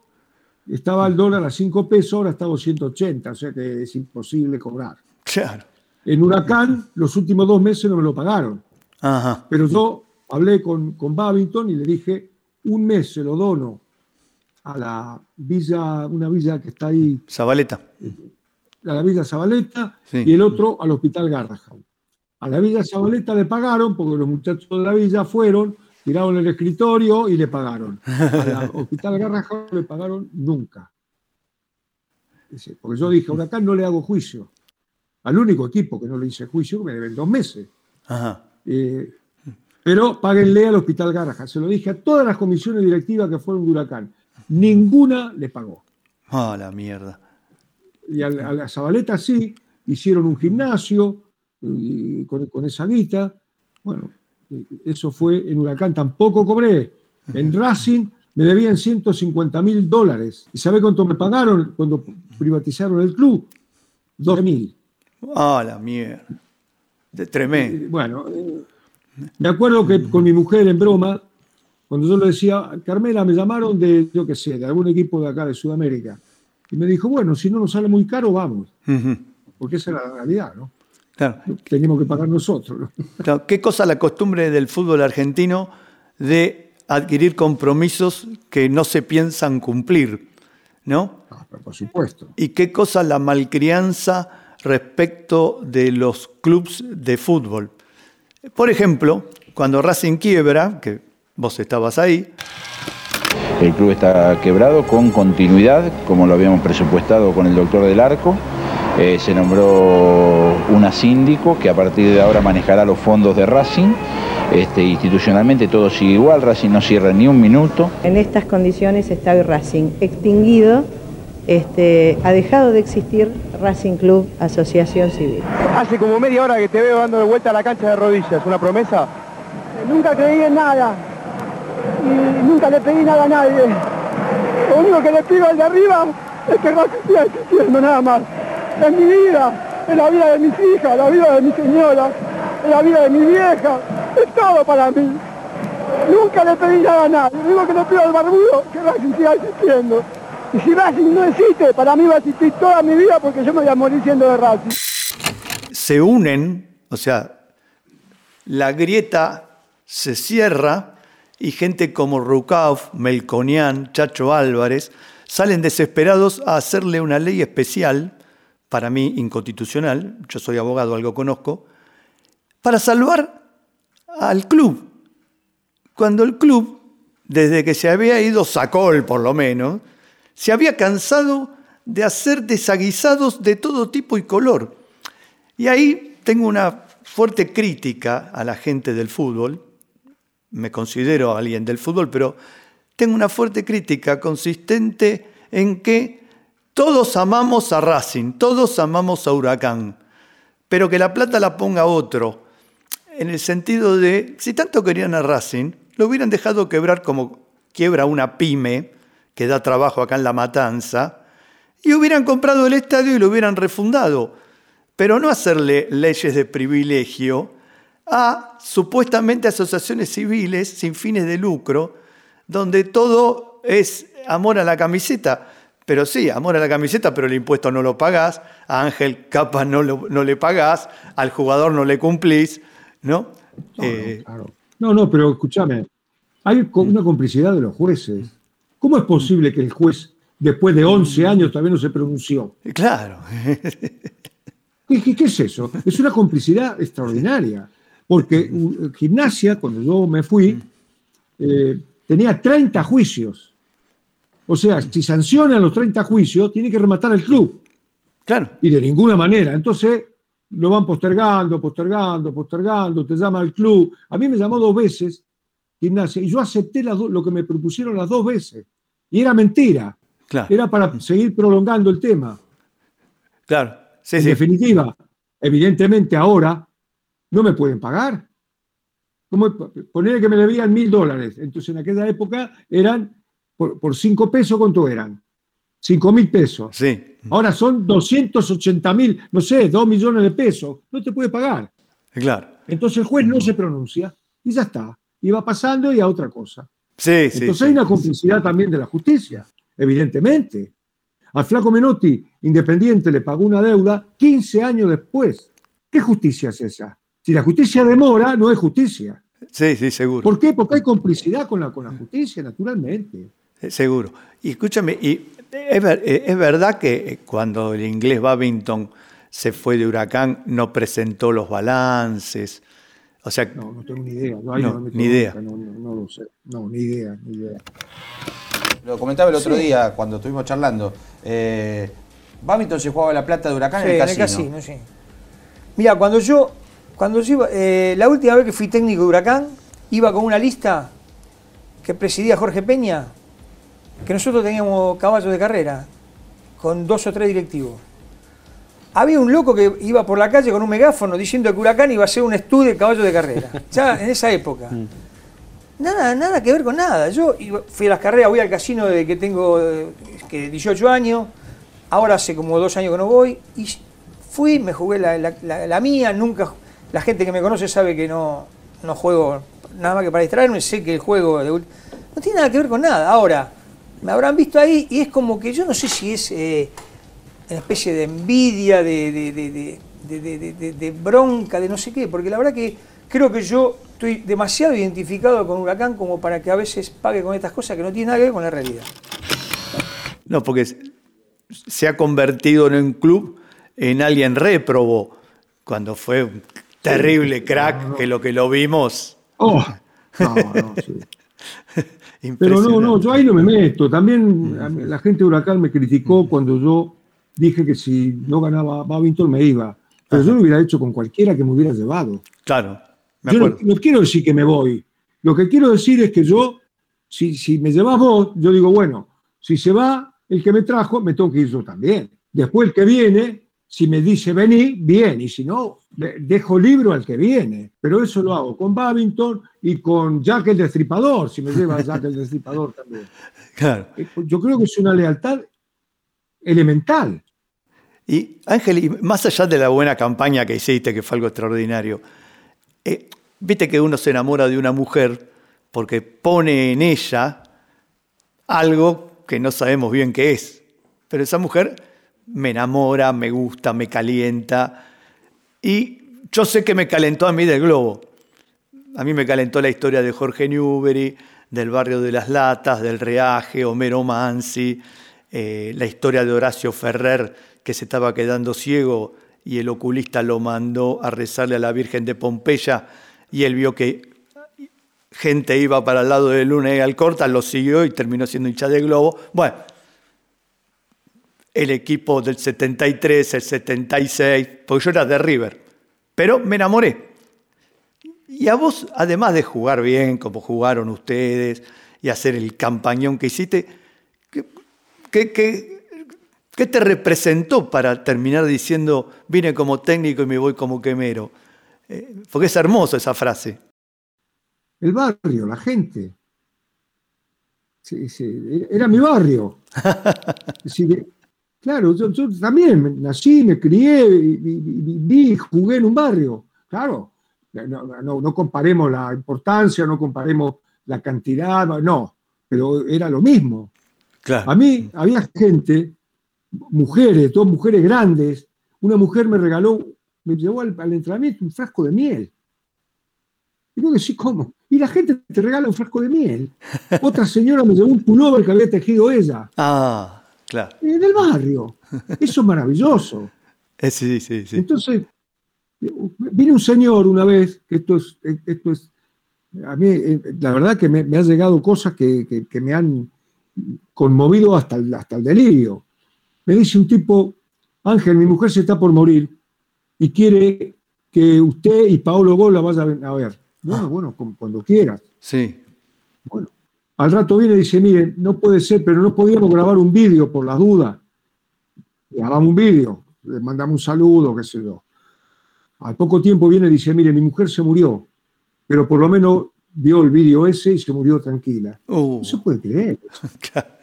estaba el dólar a 5 pesos, ahora está a 280, o sea que es imposible cobrar. Claro. En Huracán, los últimos dos meses no me lo pagaron. Ajá. Pero yo hablé con, con Babington y le dije, un mes se lo dono a la villa, una villa que está ahí, Zabaleta. a la villa Zabaleta, Sí. y el otro al hospital Garrahan. A la villa Zabaleta le pagaron porque los muchachos de la villa fueron, tiraron el escritorio y le pagaron. Al hospital Garrahan no le pagaron nunca. Porque yo dije, a Huracán no le hago juicio. Al único equipo que no le hice juicio me deben dos meses. Ajá. Eh, pero páguenle al Hospital Garrahan. Se lo dije a todas las comisiones directivas que fueron de Huracán. Ninguna le pagó. Ah, la mierda. Y a, la- a la Zabaleta sí, hicieron un gimnasio y con, con esa guita. Bueno, eso fue en Huracán. Tampoco cobré. En Racing me debían 150 mil dólares. ¿Y sabe cuánto me pagaron cuando privatizaron el club? 12 mil. Ah, la mierda. De tremendo. Bueno, me acuerdo que con mi mujer en broma, cuando yo le decía, Carmela, me llamaron de, yo qué sé, de algún equipo de acá de Sudamérica. Y me dijo, bueno, si no nos sale muy caro, vamos. Ujú. Porque esa es la realidad, ¿no? Claro. Teníamos que pagar nosotros. ¿no? Claro, ¿Qué cosa la costumbre del fútbol argentino de adquirir compromisos que no se piensan cumplir? ¿No? Ah, Por supuesto. ¿Y qué cosa la malcrianza respecto de los clubes de fútbol? Por ejemplo, cuando Racing quiebra, que vos estabas ahí, El club está quebrado con continuidad, como lo habíamos presupuestado con el doctor del Arco. Eh, se nombró una síndico que a partir de ahora manejará los fondos de Racing. Este, institucionalmente todo sigue igual, Racing no cierra ni un minuto. En estas condiciones está hoy Racing extinguido este, ha dejado de existir Racing Club Asociación Civil. Hace como media hora que te veo dando de vuelta a la cancha de rodillas. ¿Una promesa? Nunca creí en nada. Y nunca le pedí nada a nadie. Lo único que le pido al de arriba es que Racing siga existiendo nada más. En mi vida, en la vida de mis hijas, en la vida de mi señora, en la vida de mi vieja. Es todo para mí. Nunca le pedí nada a nadie. Lo único que le pido al barbudo es que Racing siga existiendo. Y si Racing no existe, para mí va a existir toda mi vida porque yo me voy a morir siendo de Racing. Se unen, o sea, la grieta se cierra y gente como Rukauf, Melconian, Chacho Álvarez salen desesperados a hacerle una ley especial, para mí inconstitucional, yo soy abogado, algo conozco, para salvar al club. Cuando el club, desde que se había ido Sacol por lo menos, se había cansado de hacer desaguisados de todo tipo y color. Y ahí tengo una fuerte crítica a la gente del fútbol, me considero alguien del fútbol, pero tengo una fuerte crítica consistente en que todos amamos a Racing, todos amamos a Huracán, pero que la plata la ponga otro, en el sentido de, si tanto querían a Racing, lo hubieran dejado quebrar como quiebra una pyme, que da trabajo acá en La Matanza, y hubieran comprado el estadio y lo hubieran refundado, pero no hacerle leyes de privilegio a supuestamente asociaciones civiles sin fines de lucro, donde todo es amor a la camiseta. Pero sí, amor a la camiseta, pero el impuesto no lo pagás, a Ángel Capa no, no le pagás, al jugador no le cumplís, ¿no? No, eh, no, no, pero escúchame, hay una complicidad de los jueces. ¿Cómo es posible que el juez, después de 11 años, todavía no se pronunció? Claro. ¿Qué, es eso? Es una complicidad extraordinaria. Porque gimnasia, cuando yo me fui, eh, tenía 30 juicios. O sea, si sanciona los 30 juicios, tiene que rematar el club. Claro. Y de ninguna manera. Entonces, lo van postergando, postergando, postergando, te llama el club. A mí me llamó dos veces gimnasia y yo acepté lo que me propusieron las dos veces. Y era mentira. Claro. Era para seguir prolongando el tema. Claro. en definitiva, evidentemente ahora no me pueden pagar. ¿Cómo poner que me debían mil dólares. Entonces en aquella época eran, por, cinco pesos, ¿cuánto eran? Cinco mil pesos. Sí. Ahora son 280 mil, no sé, dos millones de pesos. No te puede pagar. Claro. Entonces el juez no se pronuncia y ya está. Y va pasando y a otra cosa. Sí, Entonces hay una complicidad también de la justicia, evidentemente. Al Flaco Menotti, Independiente, le pagó una deuda 15 años después. ¿Qué justicia es esa? Si la justicia demora, no es justicia. Sí, sí, seguro. ¿Por qué? Porque hay complicidad con la, con la justicia, naturalmente. Seguro. Y escúchame, y es, es, verdad que eh, cuando el inglés Babington se fue de Huracán no presentó los balances. O sea, no, no tengo ni idea. No, ni idea. No, lo sé. No, ni idea, ni idea. Lo comentaba el otro día cuando estuvimos charlando. Eh, se jugaba la plata de Huracán en el casino. En el casino, sí. Mira, cuando yo, cuando yo eh, la última vez que fui técnico de Huracán, iba con una lista que presidía Jorge Peña, que nosotros teníamos caballos de carrera, con dos o tres directivos. Había un loco que iba por la calle con un megáfono diciendo que Huracán iba a ser un estudio de caballos de carrera. Ya en esa época. Mm. Nada, nada que ver con nada. Yo fui a las carreras, voy al casino desde que tengo que 18 años. Ahora hace como dos años que no voy. Y fui, me jugué la, mía. Nunca. La gente que me conoce sabe que no, no juego nada más que para distraerme. Sé que el juego no tiene nada que ver con nada. Ahora, me habrán visto ahí y es como que yo no sé si es eh, una especie de envidia, de, de, bronca, de no sé qué, porque la verdad que creo que yo estoy demasiado identificado con Huracán como para que a veces pague con estas cosas que no tienen nada que ver con la realidad. No, porque se ha convertido en un club en alguien réprobo, cuando fue un terrible crack, que lo que lo vimos. Oh, no, no, sí. Pero no, no, yo ahí no me meto. También la gente de Huracán me criticó cuando yo dije que si no ganaba Babington me iba. Pero yo lo hubiera hecho con cualquiera que me hubiera llevado. Claro. yo no, quiero decir que me voy. Lo que quiero decir es que yo, si, si me llevas vos, yo digo, bueno, si se va el que me trajo, me tengo que ir yo también. Después el que viene, si me dice vení, bien, y si no, dejo libro al que viene. Pero eso lo hago con Babington y con Jack el Destripador, si me lleva Jack el Destripador también. Claro. Eh, yo creo que es una lealtad elemental. Y Ángel, y más allá de la buena campaña que hiciste, que fue algo extraordinario, eh, viste que uno se enamora de una mujer porque pone en ella algo que no sabemos bien qué es. Pero esa mujer me enamora, me gusta, me calienta. Y yo sé que me calentó a mí del globo. A mí me calentó la historia de Jorge Newbery, del barrio de las Latas, del Reaje, Homero Mansi, eh, la historia de Horacio Ferrer, que se estaba quedando ciego y el oculista lo mandó a rezarle a la Virgen de Pompeya y él vio que gente iba para el lado de Luna y Alcorta, lo siguió y terminó siendo hincha de globo. Bueno, el equipo del 73, el 76, porque yo era de River, pero me enamoré. Y a vos, además de jugar bien, como jugaron ustedes, y hacer el campañón que hiciste, ¿qué, qué, te representó para terminar diciendo, vine como técnico y me voy como quemero? Eh, porque es hermoso esa frase. El barrio, la gente. Sí, sí, era mi barrio. claro, yo, también nací, me crié, viví, jugué en un barrio. Claro, no, no, comparemos la importancia, no comparemos la cantidad, no, pero era lo mismo. A mí había gente, mujeres, dos mujeres grandes. Una mujer me regaló, me llevó al, entrenamiento un frasco de miel. Y vos decís, ¿cómo? Y la gente te regala un frasco de miel. Otra señora me llevó un pullover que había tejido ella. Ah, claro. En el barrio. Eso es maravilloso. Eh, sí, sí, sí. Entonces, Vino un señor una vez, que esto es, esto es a mí eh, la verdad que me, me han llegado cosas que, me han conmovido hasta el, hasta el delirio. Me dice un tipo, Ángel, mi mujer se está por morir y quiere que usted y Paolo Gola vayan a ver. Bueno, ah. bueno, cuando quieras. Sí. Bueno, al rato viene y dice, mire, no puede ser, pero no podíamos grabar un vídeo por las dudas. Grabamos un vídeo, le mandamos un saludo, qué sé yo. Al poco tiempo viene y dice, mire, mi mujer se murió, pero por lo menos vio el vídeo ese y se murió tranquila. Uh. No se puede creer.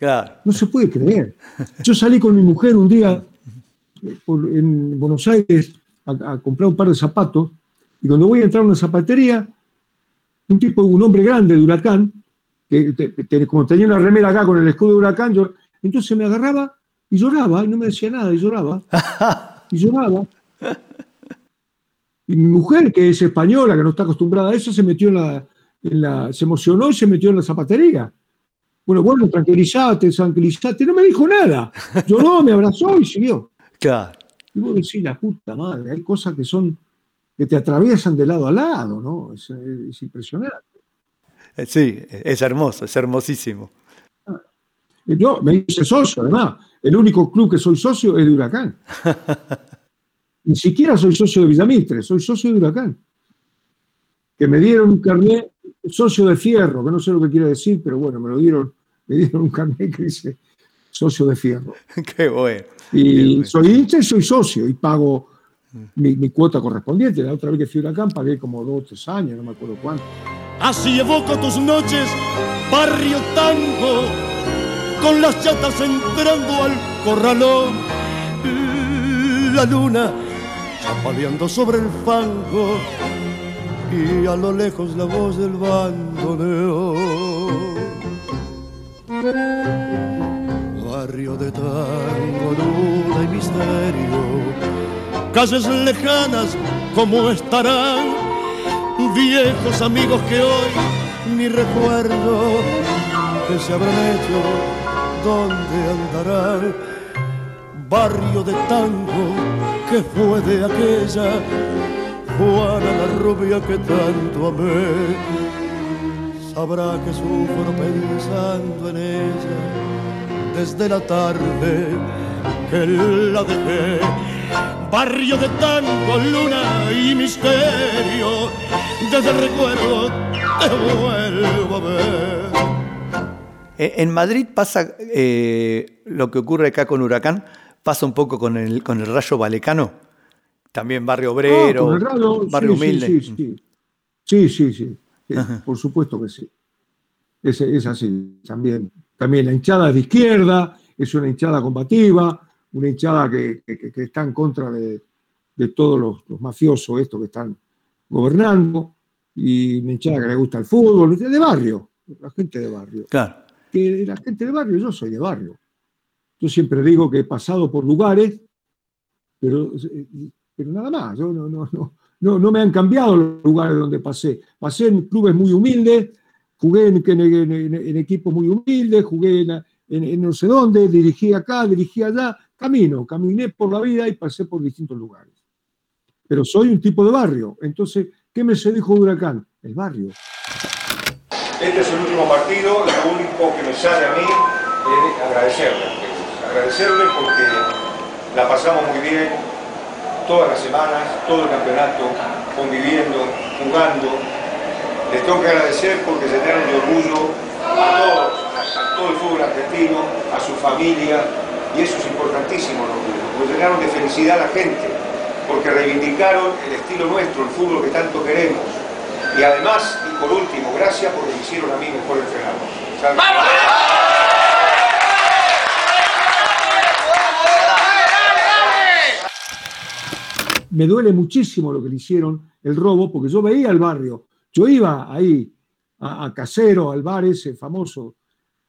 claro. No se puede creer. Yo salí con mi mujer un día eh, en Buenos Aires a, comprar un par de zapatos y cuando voy a entrar a una zapatería, un tipo, un hombre grande de huracán, que como tenía una remera acá con el escudo de huracán, yo, entonces me agarraba y lloraba y no me decía nada y lloraba. y lloraba. Y mi mujer, que es española, que no está acostumbrada a eso, se metió en la, se emocionó y se metió en la zapatería. Bueno, bueno, tranquilizate, tranquilizate. No me dijo nada. Lloró, me abrazó y siguió. Claro. Y vos decís, la puta madre, hay cosas que son, que te atraviesan de lado a lado, ¿no? Es, impresionante. Eh, sí, es hermoso, es hermosísimo. Yo me hice socio, además. El único club que soy socio es de Huracán. Ni siquiera soy socio de Villamitre, soy socio de Huracán. Que me dieron un carnet, socio de fierro, que no sé lo que quiere decir, pero bueno, me lo dieron, me dieron un carnet que dice socio de fierro. Qué bueno. Y soy hincha y soy socio y pago mi, cuota correspondiente. La otra vez que fui a Huracán pagué como dos o tres años, no me acuerdo cuánto. Así evoco tus noches, barrio tango, con las chatas entrando al corralón. La luna chapaleando sobre el fango y a lo lejos la voz del bandoneón. Barrio de tango, luna y misterio, calles lejanas como estarán, viejos amigos que hoy ni recuerdo que se habrán hecho, dónde andarán. Barrio de tango que fue de aquella Juana la rubia que tanto amé. Sabrá que sufro pensando en ella desde la tarde que la dejé. Barrio de tango, luna y misterio, desde el recuerdo te vuelvo a ver. En Madrid pasa eh, lo que ocurre acá con Huracán, pasa un poco con el, con el Rayo Valecano. También barrio obrero, barrio humilde. Sí, sí, sí. Por supuesto que sí. Es, es, así también. También la hinchada es de izquierda, es una hinchada combativa, una hinchada que, está en contra de, todos los, mafiosos estos que están gobernando, y una hinchada que le gusta el fútbol, de barrio, la gente de barrio. Claro. Que la gente de barrio, yo soy de barrio. Yo siempre digo que he pasado por lugares, pero, pero nada más. Yo no, no, no, no, no me han cambiado los lugares donde pasé. Pasé en clubes muy humildes, jugué en, equipos muy humildes, jugué en, no sé dónde, dirigí acá, dirigí allá, camino, caminé por la vida y pasé por distintos lugares. Pero soy un tipo de barrio. Entonces, ¿qué me se dijo Huracán? El barrio. Este es el último partido, lo único que me sale a mí es agradecerle. Agradecerle porque la pasamos muy bien, todas las semanas, todo el campeonato, conviviendo, jugando. Les tengo que agradecer porque se de orgullo a todo el fútbol argentino, a su familia, y eso es importantísimo, porque llenaron de felicidad a la gente, porque reivindicaron el estilo nuestro, el fútbol que tanto queremos. Y además, y por último, gracias porque hicieron a mí mejor entrenador. Me duele muchísimo lo que le hicieron, el robo, porque yo veía el barrio, yo iba ahí a, Casero, al bar ese famoso,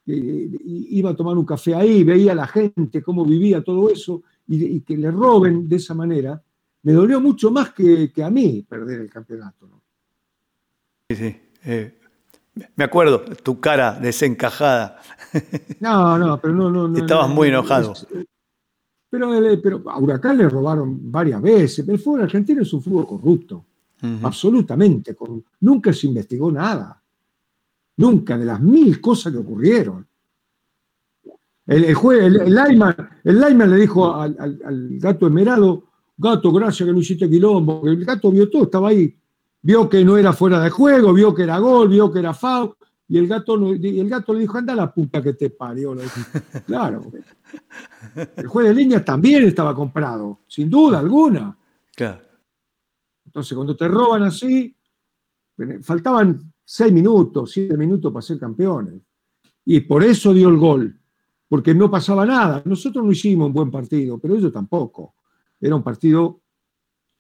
iba a tomar un café ahí, veía a la gente, cómo vivía todo eso, y, que le roben de esa manera, me dolió mucho más que, a mí perder el campeonato. Sí, sí. Eh, me acuerdo, tu cara desencajada. No, no, pero no. no, Estabas muy enojado. Pero, pero a Huracán le robaron varias veces. El fútbol argentino es un fútbol corrupto. Absolutamente. Nunca se investigó nada. Nunca, de las mil cosas que ocurrieron. El, el, el, el, le dijo al, gato Esmerado, gato, gracias que no hiciste quilombo. El gato vio todo, estaba ahí. Vio que no era fuera de juego, vio que era gol, vio que era foul. Y el gato, el gato le dijo, anda la puta que te parió. Claro. El juez de línea también estaba comprado, sin duda alguna. Claro. Entonces, cuando te roban así, faltaban seis minutos, siete minutos para ser campeones. Y por eso dio el gol, porque no pasaba nada. Nosotros no hicimos un buen partido, pero ellos tampoco. Era un partido,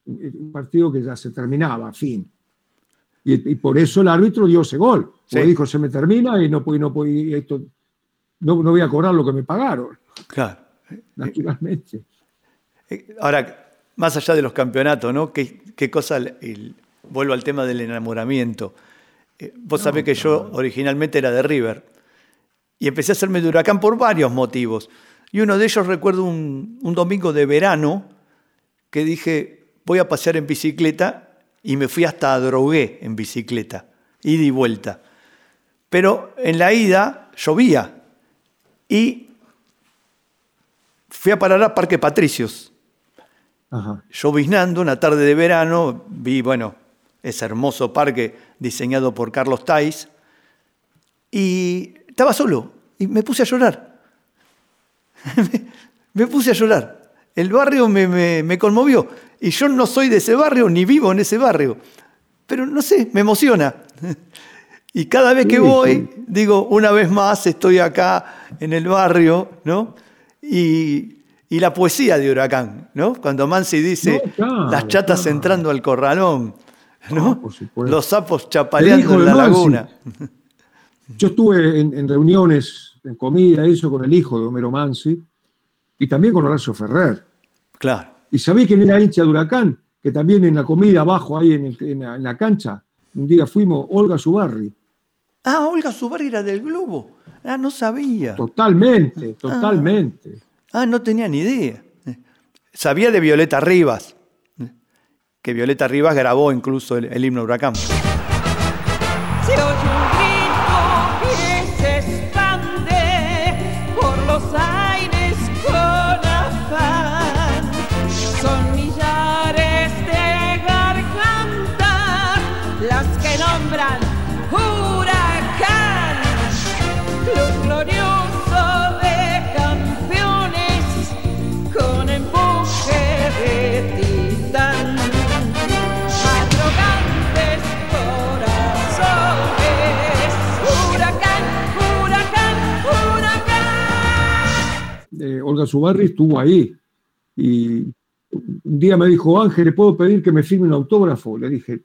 un partido que ya se terminaba, fin. Y, por eso el árbitro dio ese gol. Porque dijo, se me termina y no, no, esto, no, voy a cobrar lo que me pagaron. Claro. Naturalmente. Eh, ahora, más allá de los campeonatos, ¿no? ¿Qué, cosa, vuelvo al tema del enamoramiento. Eh, vos sabés que yo originalmente era de River y empecé a hacerme de huracán por varios motivos. Y uno de ellos recuerdo un, un domingo de verano que dije, voy a pasear en bicicleta y me fui hasta Drogué en bicicleta, ida y vuelta. Pero en la ida llovía y fui a parar a Parque Patricios. Ajá. Lloviznando, una tarde de verano, vi, bueno, ese hermoso parque diseñado por Carlos Tais y estaba solo y me puse a llorar. me puse a llorar. El barrio me, conmovió. Y yo no soy de ese barrio, ni vivo en ese barrio. Pero no sé, me emociona. Y cada vez que voy, digo, una vez más estoy acá en el barrio, ¿no? Y, la poesía de Huracán, ¿no? Cuando Mansi dice, las chatas entrando al corralón, ¿no? Los sapos chapaleando en la laguna. Yo estuve en, en, reuniones, en comida, eso con el hijo de Homero Mansi, y también con Horacio Ferrer. Claro. ¿Y sabéis quién era hincha de Huracán? Que también en la comida abajo, ahí en, la, cancha, un día fuimos Olga Subarri. Ah, Olga Subarri era del Globo. Ah, no sabía. Totalmente, ah. totalmente. Ah, no tenía ni idea. Sabía de Violeta Rivas, que Violeta Rivas grabó incluso el, el himno Huracán. Eh, Olga Zubarri estuvo ahí. Y un día me dijo, Ángel, ¿le puedo pedir que me firme un autógrafo? Le dije,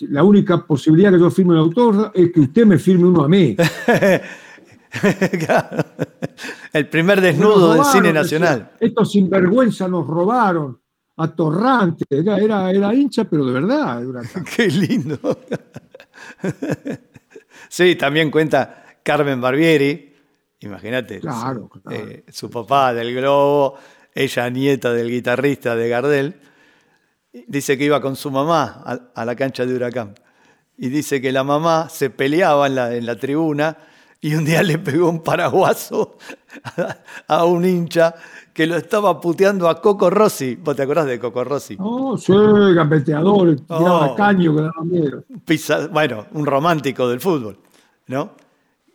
la única posibilidad que yo firme un autógrafo es que usted me firme uno a mí. El primer desnudo del cine nacional. Estos sinvergüenza nos robaron. Atorrante. Era, era, era hincha, pero de verdad. Qué lindo. sí, también cuenta Carmen Barbieri. Imagínate. Claro, eh, su papá del Globo, ella nieta del guitarrista de Gardel. Dice que iba con su mamá a, la cancha de Huracán. Y dice que la mamá se peleaba en la, en la tribuna y un día le pegó un paraguaso a, un hincha que lo estaba puteando a Coco Rossi. ¿Vos te acordás de Coco Rossi? Oh, sí, gambeteador, tiraba oh. caño que daba miedo. bueno, un romántico del fútbol, ¿no?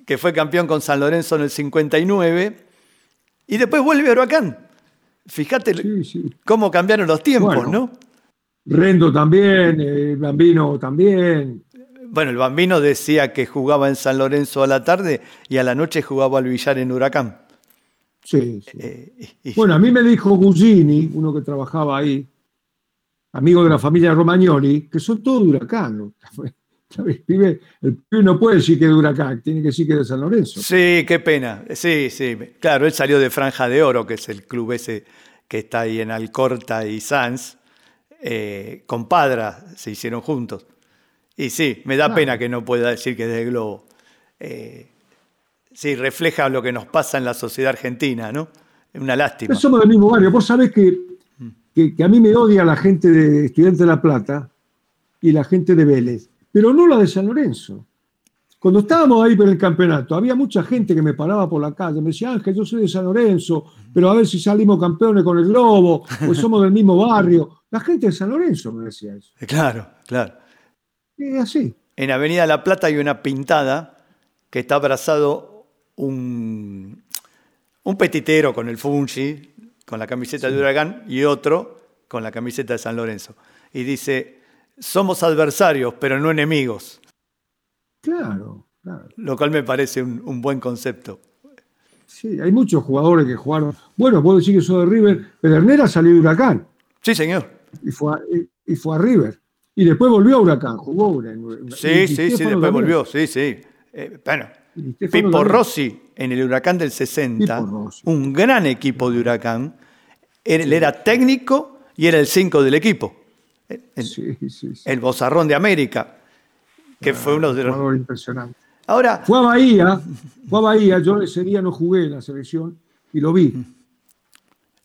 Que fue campeón con San Lorenzo en el 59 y después vuelve a Huracán. Fíjate cómo cambiaron los tiempos, ¿no? Rendo también, eh, Bambino también. Bueno, el bambino decía que jugaba en San Lorenzo a la tarde y a la noche jugaba al billar en Huracán. Sí, sí. Eh, bueno, a mí me dijo Gugini, uno que trabajaba ahí, amigo de la familia Romagnoli, que son todos El pibe, no puede decir que es de Huracán, tiene que decir que es de San Lorenzo. Sí, qué pena. Sí, sí. Claro, él salió de Franja de Oro, que es el club ese que está ahí en Alcorta y Sanz. Eh, con Padra se hicieron juntos. Y sí, me da pena que no pueda decir que es de Globo. Eh, sí, refleja lo que nos pasa en la sociedad argentina, ¿no? Es una lástima. somos del mismo barrio. Vos sabés que, que, a mí me odia la gente de Estudiantes de La Plata y la gente de Vélez, pero no la de San Lorenzo. Cuando estábamos ahí por el campeonato, había mucha gente que me paraba por la calle, me decía, Ángel, yo soy de San Lorenzo, pero a ver si salimos campeones con el Globo, pues somos del mismo barrio. La gente de San Lorenzo me decía eso. Claro, claro. Es así. En Avenida La Plata hay una pintada que está abrazado un, un petitero con el Fungi, con la camiseta de Huracán, y otro con la camiseta de San Lorenzo. Y dice, somos adversarios, pero no enemigos. Claro, claro. Lo cual me parece un, buen concepto. Sí, hay muchos jugadores que jugaron. Bueno, puedo decir que soy de River. Pedernera salió de Huracán. Sí, señor. Y fue y fue a River. Y después volvió a Huracán, jugó Sí, sí, sí, después volvió, sí, sí. Eh, bueno, Pipo Rossi en el Huracán del 60, un gran equipo de Huracán. Él era técnico y era el 5 del equipo. El, sí, sí, el Bozarrón de América, que fue uno de los. impresionante. Ahora. Fue a Bahía, fue a Bahía, yo ese día no jugué en la selección y lo vi.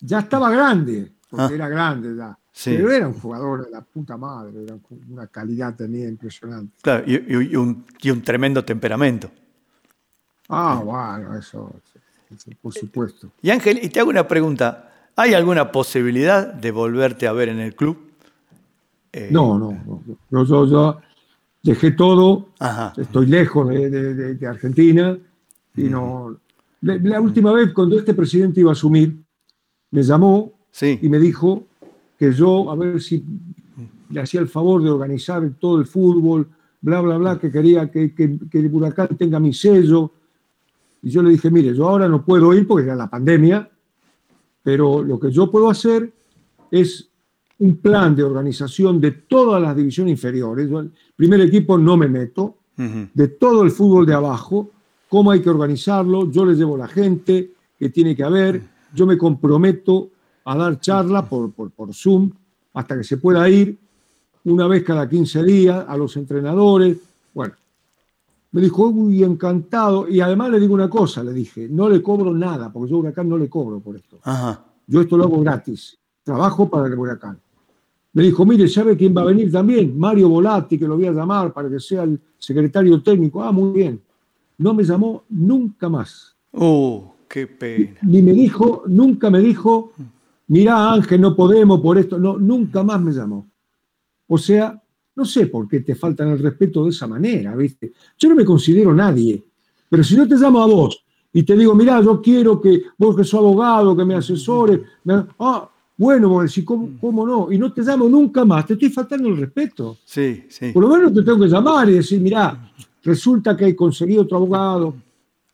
Ya estaba grande, porque ah. era grande ya. Pero era un jugador de la puta madre, era una calidad también impresionante. Claro, y, un, tremendo temperamento. Ah, bueno, eso, por supuesto. Y Ángel, y te hago una pregunta. ¿Hay alguna posibilidad de volverte a ver en el club? Eh, no, no, no. Yo, yo, dejé todo, estoy lejos de, Argentina y no... La, última vez cuando este presidente iba a asumir, me llamó y me dijo que yo, a ver si le hacía el favor de organizar todo el fútbol, bla, bla, bla, que quería que, que, el huracán tenga mi sello. Y yo le dije, mire, yo ahora no puedo ir porque era la pandemia, pero lo que yo puedo hacer es un plan de organización de todas las divisiones inferiores. el primer equipo no me meto, de todo el fútbol de abajo, cómo hay que organizarlo, yo le llevo la gente que tiene que haber, yo me comprometo a dar charla por, por, Zoom hasta que se pueda ir una vez cada 15 días a los entrenadores. Bueno, me dijo, muy encantado. Y además le digo una cosa, le dije, no le cobro nada, porque yo Huracán no le cobro por esto. Yo esto lo hago gratis. Trabajo para el Huracán. Me dijo, mire, ¿sabe quién va a venir también? Mario Volati, que lo voy a llamar para que sea el secretario técnico. Ah, muy bien. No me llamó nunca más. Oh, qué pena. Ni me dijo, nunca me dijo, mirá Ángel, no podemos por esto, no, nunca más me llamó. O sea, no sé por qué te faltan el respeto de esa manera, ¿viste? Yo no me considero nadie, pero si yo te llamo a vos y te digo, mirá, yo quiero que vos que sos abogado, que me asesores, ah, bueno, vos decís, ¿cómo, ¿cómo, no? Y no te llamo nunca más, te estoy faltando el respeto. Sí, sí. Por lo menos te tengo que llamar y decir, mirá, resulta que he conseguido otro abogado,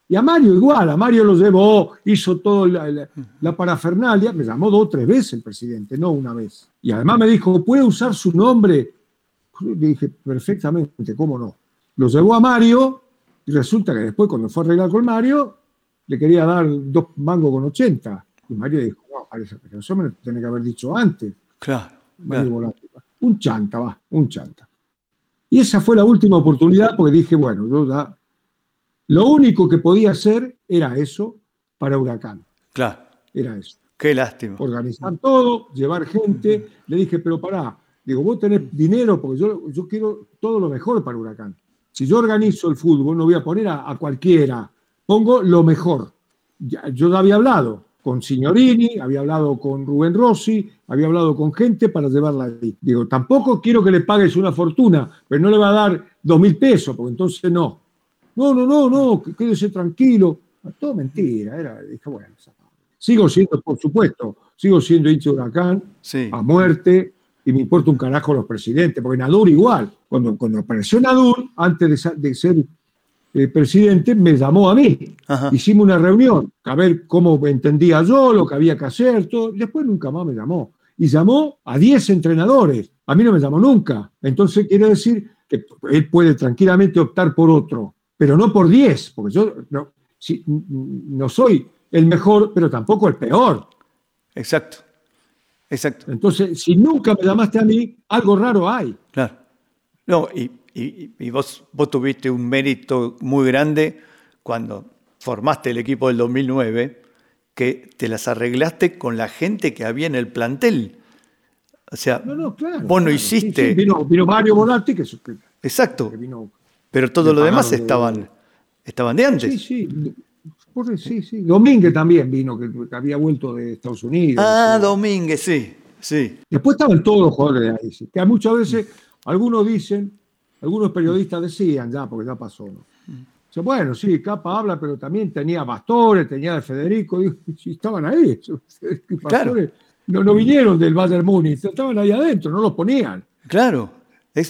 Y a Mario igual, a Mario lo llevó, hizo toda la, la, parafernalia, me llamó dos o tres veces el presidente, no una vez. Y además me dijo, ¿puede usar su nombre? Le dije, perfectamente, ¿cómo no? Lo llevó a Mario y resulta que después cuando fue a arreglar con Mario, le quería dar dos mangos con 80. Y Mario dijo, no, que eso me lo tenía que haber dicho antes. Claro. Un chanta, va, un chanta. Y esa fue la última oportunidad porque dije, bueno, yo ya lo único que podía hacer era eso para Huracán. Claro. Era eso. Qué lástima. Organizar todo, llevar gente. Le dije, pero pará, digo, vos tenés dinero porque yo, yo quiero todo lo mejor para Huracán. Si yo organizo el fútbol, no voy a poner a, cualquiera, pongo lo mejor. yo ya había hablado con Signorini, había hablado con Rubén Rossi, había hablado con gente para llevarla ahí. Digo, tampoco quiero que le pagues una fortuna, pero no le va a dar dos mil pesos, porque entonces no. No, no, no, no, quédese tranquilo. Todo mentira, era, dije, bueno, sigo siendo, por supuesto, sigo siendo hincha de huracán a muerte y me importa un carajo los presidentes, porque Nadur igual, cuando, cuando apareció Nadur, antes de, ser eh, presidente, me llamó a mí. Hicimos una reunión, a ver cómo entendía yo, lo que había que hacer, todo. Después nunca más me llamó. Y llamó a 10 entrenadores. A mí no me llamó nunca. Entonces quiere decir que él puede tranquilamente optar por otro pero no por 10, porque yo no, no soy el mejor, pero tampoco el peor. Exacto. Exacto. Entonces, si nunca me llamaste a mí, algo raro hay. Claro. No, y, y, vos, vos tuviste un mérito muy grande cuando formaste el equipo del 2009, que te las arreglaste con la gente que había en el plantel. O sea, vos no hiciste. vino, Mario Bonatti, que, Exacto. Pero todo lo demás estaban, estaban de antes. Sí, sí. Sí, sí. Domínguez también vino, que, había vuelto de Estados Unidos. Ah, Domínguez, sí, sí. Después estaban todos los jugadores de ahí. Que muchas veces algunos dicen, algunos periodistas decían ya, porque ya pasó, ¿no? bueno, sí, Capa habla, pero también tenía Bastores, tenía de Federico, y, estaban ahí. Claro. No, no vinieron del Bayern Múnich, estaban ahí adentro, no los ponían. Claro,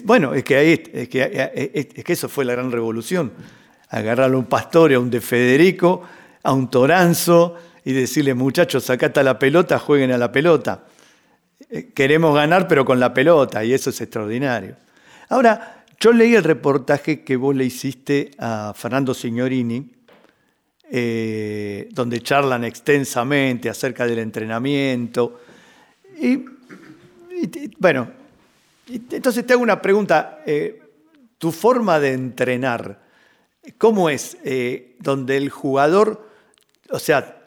bueno, es que, ahí, es, que, es que eso fue la gran revolución. Agarrar a un pastor, a un de Federico, a un Toranzo y decirle, muchachos, sacate la pelota, jueguen a la pelota. Eh, queremos ganar, pero con la pelota, y eso es extraordinario. Ahora, yo leí el reportaje que vos le hiciste a Fernando Signorini, eh, donde charlan extensamente acerca del entrenamiento. y bueno, entonces te hago una pregunta. Eh, ¿Tu forma de entrenar, cómo es? Eh, donde el jugador, o sea,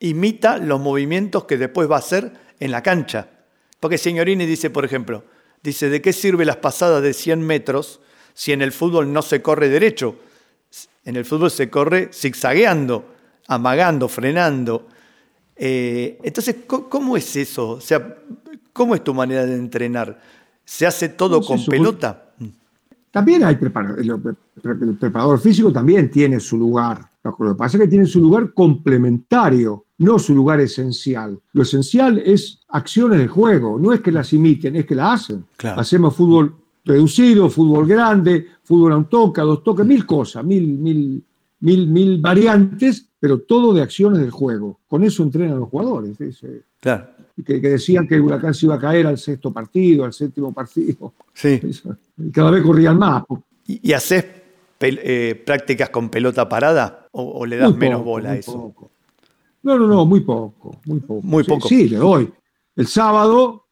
imita los movimientos que después va a hacer en la cancha. Porque Signorini dice, por ejemplo, dice, ¿de qué sirve las pasadas de 100 metros si en el fútbol no se corre derecho? En el fútbol se corre zigzagueando, amagando, frenando. Eh, entonces, ¿cómo es eso? O sea, ¿cómo es tu manera de entrenar? ¿Se hace todo con pelota? También hay preparador, el preparador físico también tiene su lugar. Lo que pasa es que tiene su lugar complementario, no su lugar esencial. Lo esencial es acciones de juego, no es que las imiten, es que las hacen. Hacemos fútbol reducido, fútbol grande, fútbol a un toque, a dos toques, mil cosas, mil, mil, mil, mil variantes, pero todo de acciones del juego. Con eso entrenan los jugadores. Claro que, decían que el huracán se iba a caer al sexto partido, al séptimo partido. Sí. Y cada vez corrían más. ¿Y, haces eh, prácticas con pelota parada o, le das menos bola a eso? No, no, no, muy poco, muy poco. Muy poco. Sí, le doy. El sábado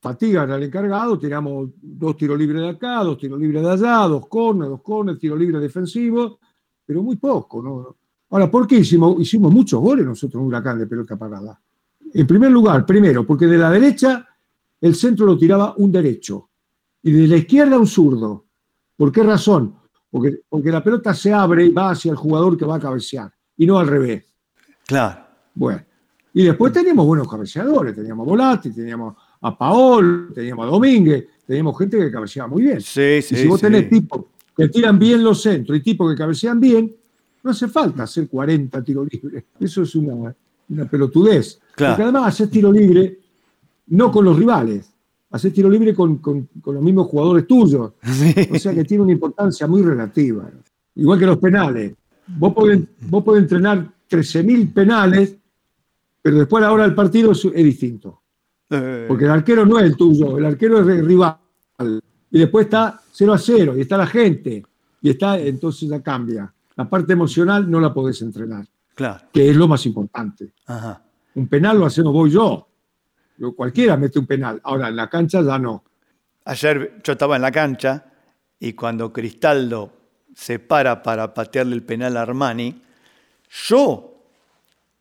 fatigan al encargado, tiramos dos tiros libres de acá, dos tiros libres de allá, dos corners, dos corners, tiro libre defensivo, pero muy poco. ¿no? Ahora, ¿por qué hicimos, hicimos muchos goles nosotros en Huracán de pelota parada? En primer lugar, primero, porque de la derecha el centro lo tiraba un derecho y de la izquierda un zurdo. ¿Por qué razón? Porque, porque la pelota se abre y va hacia el jugador que va a cabecear y no al revés. Claro. Bueno. Y después teníamos buenos cabeceadores, teníamos Volati, teníamos a Paol, teníamos a Domínguez, teníamos gente que cabeceaba muy bien. Sí, sí, y si vos tenés tipos que tiran bien los centros y tipos que cabecean bien, no hace falta hacer 40 tiros libres. Eso es una, una pelotudez. Porque además hacer tiro libre no con los rivales, hacer tiro libre con, los mismos jugadores tuyos. O sea que tiene una importancia muy relativa. Igual que los penales. vos podés, vos podés entrenar 13.000 penales, pero después a la hora del partido es, es distinto. Eh, Porque el arquero no es el tuyo, el arquero es el rival. Y después está 0 a 0, y está la gente, y está, entonces ya cambia. La parte emocional no la podés entrenar, claro. que es lo más importante. Ajá. Un penal lo hacemos vos y yo. Yo- Cualquiera mete un penal. Ahora, en la cancha ya no. Ayer yo estaba en la cancha y cuando Cristaldo se para para patearle el penal a Armani, yo,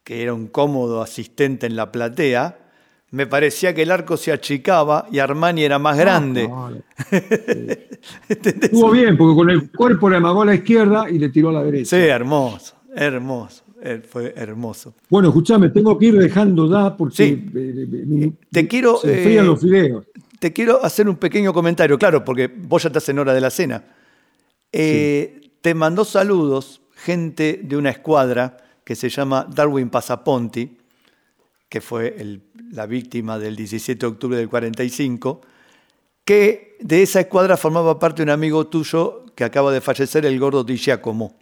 que era un cómodo asistente en la platea, me parecía que el arco se achicaba y Armani era más grande. Estuvo bien, porque con el cuerpo le amagó a la izquierda y le tiró a la derecha. Sí, hermoso, hermoso, fue hermoso. Bueno, escuchame, tengo que ir dejando ya porque eh, eh, mi- Te quiero, se enfrían eh, los fideos. Te quiero hacer un pequeño comentario, claro, porque vos ya estás en hora de la cena. Eh, Te mandó saludos gente de una escuadra que se llama Darwin Pasaponti, que fue el- la víctima del 17 de octubre del 45, que de esa escuadra formaba parte un amigo tuyo que acaba de fallecer, el gordo Di Giacomo,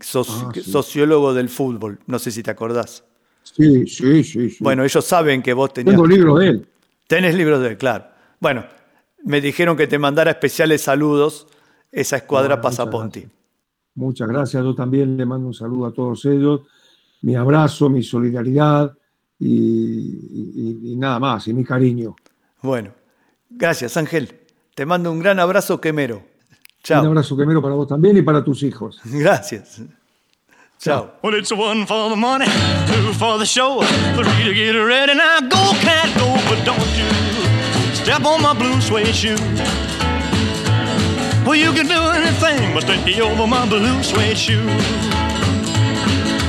soci- Ah, sí. sociólogo del fútbol, no sé si te acordás. Sí, sí, sí. sí. Bueno, ellos saben que vos tenías... Tengo libros de él. Tenés libros de él, claro. Bueno, me dijeron que te mandara especiales saludos esa escuadra muchas Pasaponti. Muchas gracias. Yo también le mando un saludo a todos ellos. Mi abrazo, mi solidaridad y, y- y nada más, y mi cariño. Bueno, gracias Ángel. Te mando un gran abrazo quemero. Chao. Un abrazo quemero para vos también y para tus hijos. Gracias. Chao. Well, it's one for the money, two for the show, three to get ready. Now go, cat, go, but don't you step on my blue suede shoe. Well, you can do anything but stay over my blue suede shoe.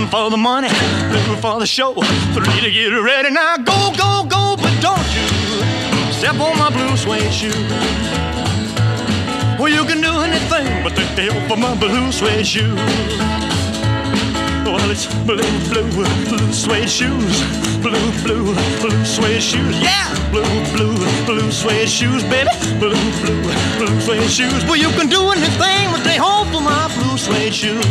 One for the money, two for the show, three to get ready. Now go, go, go, but don't you step on my blue suede shoe. Well, you can do anything but take the for my blue suede shoe. Well, it's blue, blue, blue suede shoes. Blue, blue, blue suede shoes. Yeah! Blue, blue, blue suede shoes, baby. Blue, blue, blue suede shoes. Well, you can do anything but stay home for my blue suede shoes.